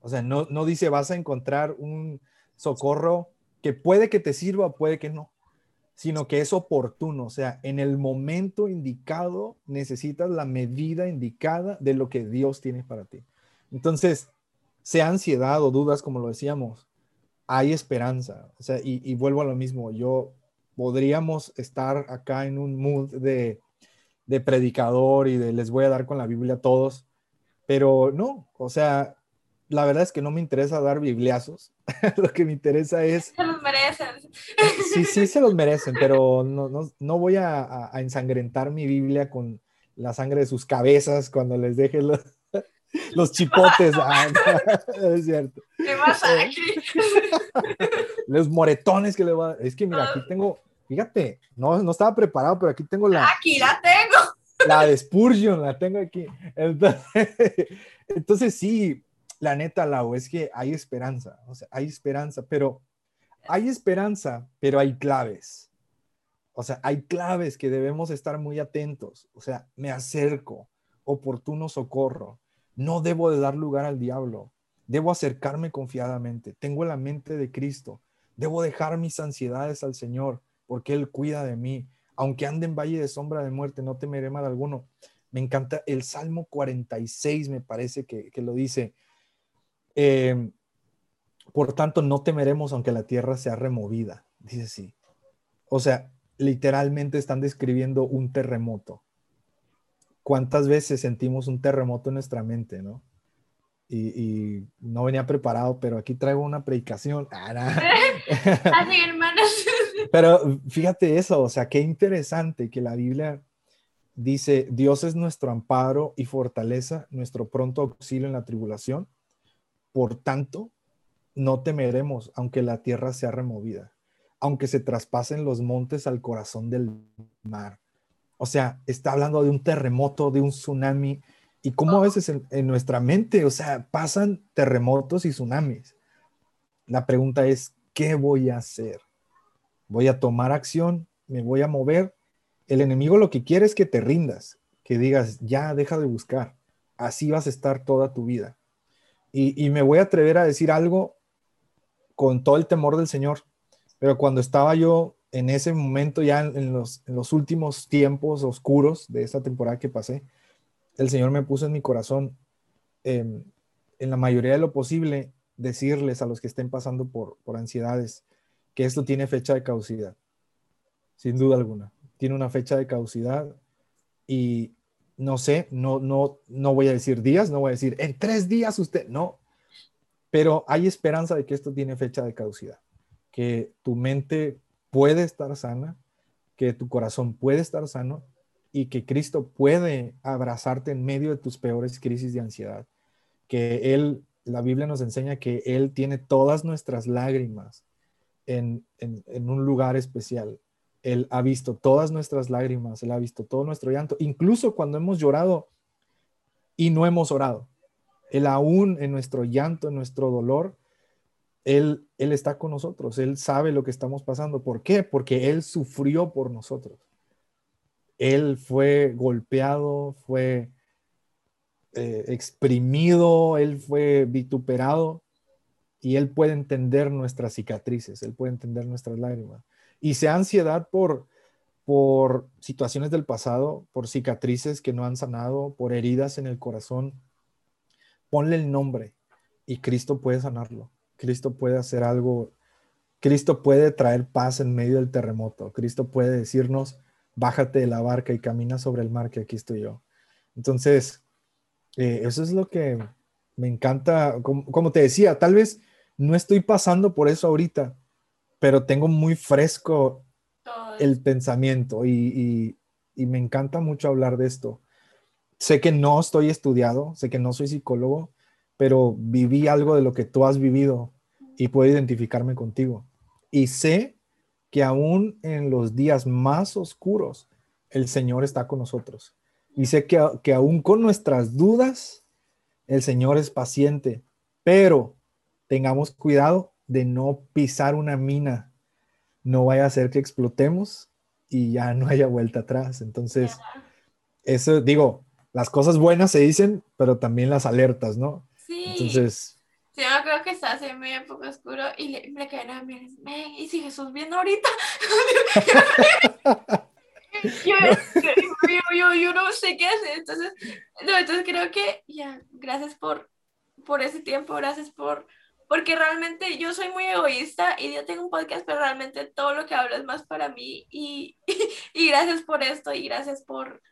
O sea, no, no dice vas a encontrar un socorro que puede que te sirva, puede que no, sino que es oportuno. O sea, en el momento indicado necesitas la medida indicada de lo que Dios tiene para ti. Entonces, sea ansiedad o dudas, como lo decíamos, hay esperanza. O sea, y, vuelvo a lo mismo, yo podríamos estar acá en un mood de, de predicador y de les voy a dar con la Biblia a todos, pero no, o sea, la verdad es que no me interesa dar bibliazos, lo que me interesa es... Se los merecen. Sí, sí, se los merecen, pero no, no, no voy a, a, ensangrentar mi Biblia con la sangre de sus cabezas cuando les deje los, los chipotes. Ah, es cierto. ¿Qué pasa eh, aquí? Los moretones que le va Es que mira, aquí tengo, fíjate, no, no estaba preparado, pero aquí tengo la. Aquí la tengo. La de Spurgeon, la tengo aquí. Entonces, sí, la neta, Lau, es que hay esperanza. O sea, hay esperanza, pero hay esperanza, pero hay claves. O sea, hay claves que debemos estar muy atentos. O sea, me acerco, oportuno socorro, no debo de dar lugar al diablo. Debo acercarme confiadamente. Tengo la mente de Cristo. Debo dejar mis ansiedades al Señor porque Él cuida de mí. Aunque ande en valle de sombra de muerte, no temeré mal alguno. Me encanta el Salmo 46, me parece que, lo dice. Em, por tanto, no temeremos aunque la tierra sea removida. Dice así. O sea, literalmente están describiendo un terremoto cuántas veces sentimos un terremoto en nuestra mente, ¿no? Y, no venía preparado, pero aquí traigo una predicación. Ah, Así, hermanos. pero fíjate eso, o sea, qué interesante que la Biblia dice, Dios es nuestro amparo y fortaleza, nuestro pronto auxilio en la tribulación. Por tanto, no temeremos aunque la tierra sea removida, aunque se traspasen los montes al corazón del mar o sea, está hablando de un terremoto, de un tsunami, y cómo a veces en, nuestra mente, o sea, pasan terremotos y tsunamis. La pregunta es, ¿qué voy a hacer? ¿Voy a tomar acción? ¿Me voy a mover? El enemigo lo que quiere es que te rindas, que digas, ya deja de buscar, así vas a estar toda tu vida. Y, me voy a atrever a decir algo con todo el temor del Señor, pero cuando estaba yo en ese momento, ya en los, últimos tiempos oscuros de esta temporada que pasé, el Señor me puso en mi corazón, em, en la mayoría de lo posible, decirles a los que estén pasando por, por ansiedades que esto tiene fecha de caducidad, sin duda alguna. Tiene una fecha de caducidad y no sé, no, no, no voy a decir días, no voy a decir en tres días usted, no, pero hay esperanza de que esto tiene fecha de caducidad, que tu mente puede estar sana, que tu corazón puede estar sano y que Cristo puede abrazarte en medio de tus peores crisis de ansiedad, que Él, la Biblia nos enseña que Él tiene todas nuestras lágrimas en, en un lugar especial. Él ha visto todas nuestras lágrimas, Él ha visto todo nuestro llanto, incluso cuando hemos llorado y no hemos orado. Él aún en nuestro llanto, en nuestro dolor, él, él está con nosotros, Él sabe lo que estamos pasando. ¿Por qué? Porque Él sufrió por nosotros. Él fue golpeado, fue eh, exprimido, Él fue vituperado y Él puede entender nuestras cicatrices, Él puede entender nuestras lágrimas. Y sea ansiedad por, por situaciones del pasado, por cicatrices que no han sanado, por heridas en el corazón, ponle el nombre y Cristo puede sanarlo. Cristo puede hacer algo, Cristo puede traer paz en medio del terremoto, Cristo puede decirnos, bájate de la barca y camina sobre el mar, que aquí estoy yo. Entonces, eh, eso es lo que me encanta, como, te decía, tal vez no estoy pasando por eso ahorita, pero tengo muy fresco el pensamiento y, y me encanta mucho hablar de esto. Sé que no estoy estudiado, sé que no soy psicólogo, pero viví algo de lo que tú has vivido y puedo identificarme contigo. Y sé que aún en los días más oscuros, el Señor está con nosotros. Y sé que, que aún con nuestras dudas, el Señor es paciente, pero tengamos cuidado de no pisar una mina. No vaya a ser que explotemos y ya no haya vuelta atrás. Entonces, eso digo, las cosas buenas se dicen, pero también las alertas, ¿no? Entonces. Sí, yo creo que está así medio poco oscuro y le, me quedé a mí, ¿y si Jesús viene ahorita? yo, yo, yo, no sé qué hacer. Entonces, no, entonces creo que ya, gracias por, por ese tiempo, gracias por, porque realmente yo soy muy egoísta y yo tengo un podcast, pero realmente todo lo que hablo es más para mí y, y gracias por esto y gracias por,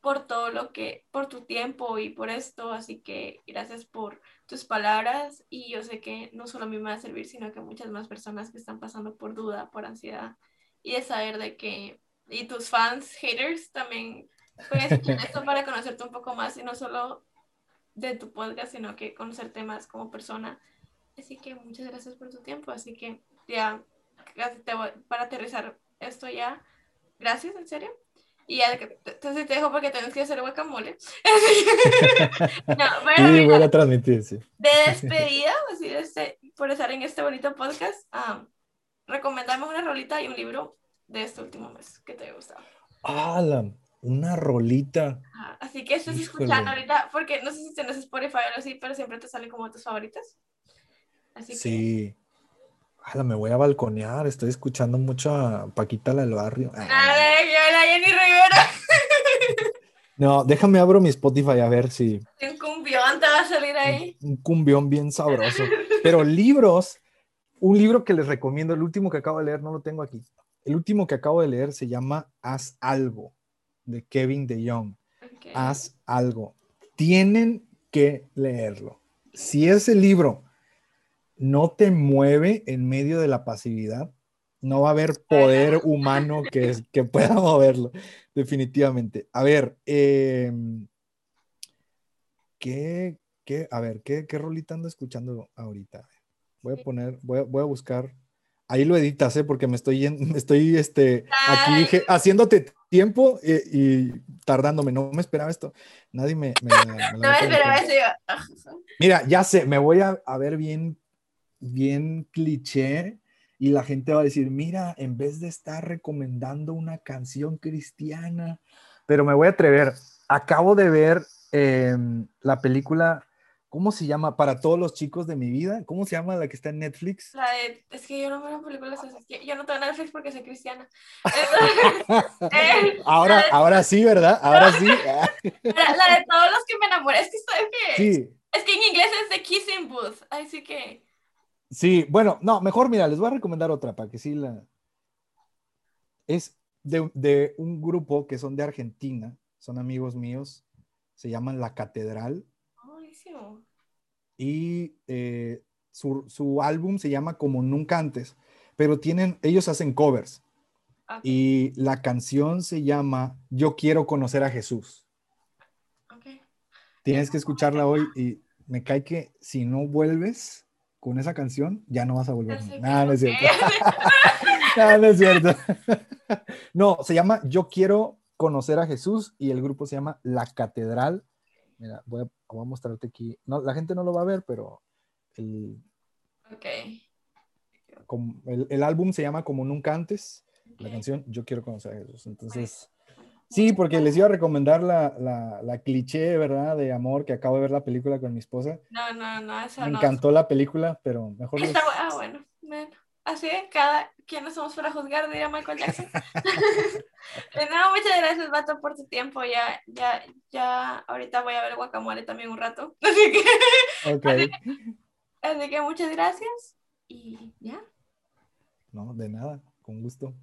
por todo lo que, por tu tiempo y por esto, así que gracias por tus palabras y yo sé que no solo a mí me va a servir, sino que a muchas más personas que están pasando por duda, por ansiedad y de saber de que, y tus fans, haters, también puedes escuchar esto para conocerte un poco más y no solo de tu podcast, sino que conocerte más como persona. Así que muchas gracias por tu tiempo, así que ya, para aterrizar esto ya, gracias, en serio. Y ya, entonces te dejo porque tienes que hacer guacamole. no, bueno, voy a transmitir, sí. De despedida, así de este, por estar en este bonito podcast, um, recomendame una rolita y un libro de este último mes que te haya gustado. ¡Ah, una rolita! así que estás escuchando ahorita, porque no sé si tienes Spotify o algo así, pero siempre te salen como tus favoritas. Así sí. me voy a balconear, estoy escuchando mucho a Paquita la del barrio. Ah, la Jenny Rivera. No, déjame abro mi Spotify a ver si. Un cumbión te va a salir ahí. Un, cumbión bien sabroso. Pero libros, un libro que les recomiendo, el último que acabo de leer, no lo tengo aquí. El último que acabo de leer se llama Haz algo, de Kevin de Young. Haz algo. Tienen que leerlo. Si ese libro no te mueve en medio de la pasividad, no va a haber poder humano que, que pueda moverlo, definitivamente. A ver, em, ¿qué, qué, a ver, ¿qué, qué rolita ando escuchando ahorita? Voy a poner, voy a, voy a buscar. Ahí lo editas, ¿eh? Porque me estoy, me estoy este, aquí haciéndote tiempo y, tardándome. No me esperaba esto. Nadie me... no me esperaba eso. Mira, ya sé, me voy a, a ver bien, bien cliché y la gente va a decir, mira, en vez de estar recomendando una canción cristiana, pero me voy a atrever, acabo de ver em, la película, ¿cómo se llama? Para todos los chicos de mi vida, ¿cómo se llama la que está en Netflix? La de, es que yo no veo películas, yo no tengo Netflix porque soy cristiana. ahora, ahora sí, ¿verdad? Ahora sí. la, de todos los que me enamoré, es que, estoy, que, sí. es que en inglés es The Kissing Booth, así que... Sí, bueno, no, mejor mira, les voy a recomendar otra para que sí la... Es de, de un grupo que son de Argentina, son amigos míos, se llaman La Catedral Buenísimo. y eh, su, su álbum se llama Como Nunca Antes, pero tienen, ellos hacen covers y la canción se llama Yo quiero conocer a Jesús. ok. Tienes que escucharla hoy y me cae que si no vuelves con esa canción, ya no vas a volver. No, no es cierto. No, no es cierto. No, se llama Yo quiero conocer a Jesús y el grupo se llama La Catedral. Mira, voy a, voy a mostrarte aquí. No, la gente no lo va a ver, pero el, Ok. com- el, el álbum se llama Como Nunca Antes. La canción Yo quiero conocer a Jesús. Entonces, sí, porque les iba a recomendar la, la, la cliché, ¿verdad? De amor que acabo de ver la película con mi esposa. No, no, no, eso Me no. encantó la película, pero mejor Está bu- ah, bueno, bueno. Así es, cada quienes somos para juzgar, diría Michael Jackson. De nuevo, muchas gracias, Vato, por tu tiempo. Ya, ya, ya, ahorita voy a ver Guacamole también un rato. Así que, Ok. así que muchas gracias. Y ya. No, de nada, con gusto.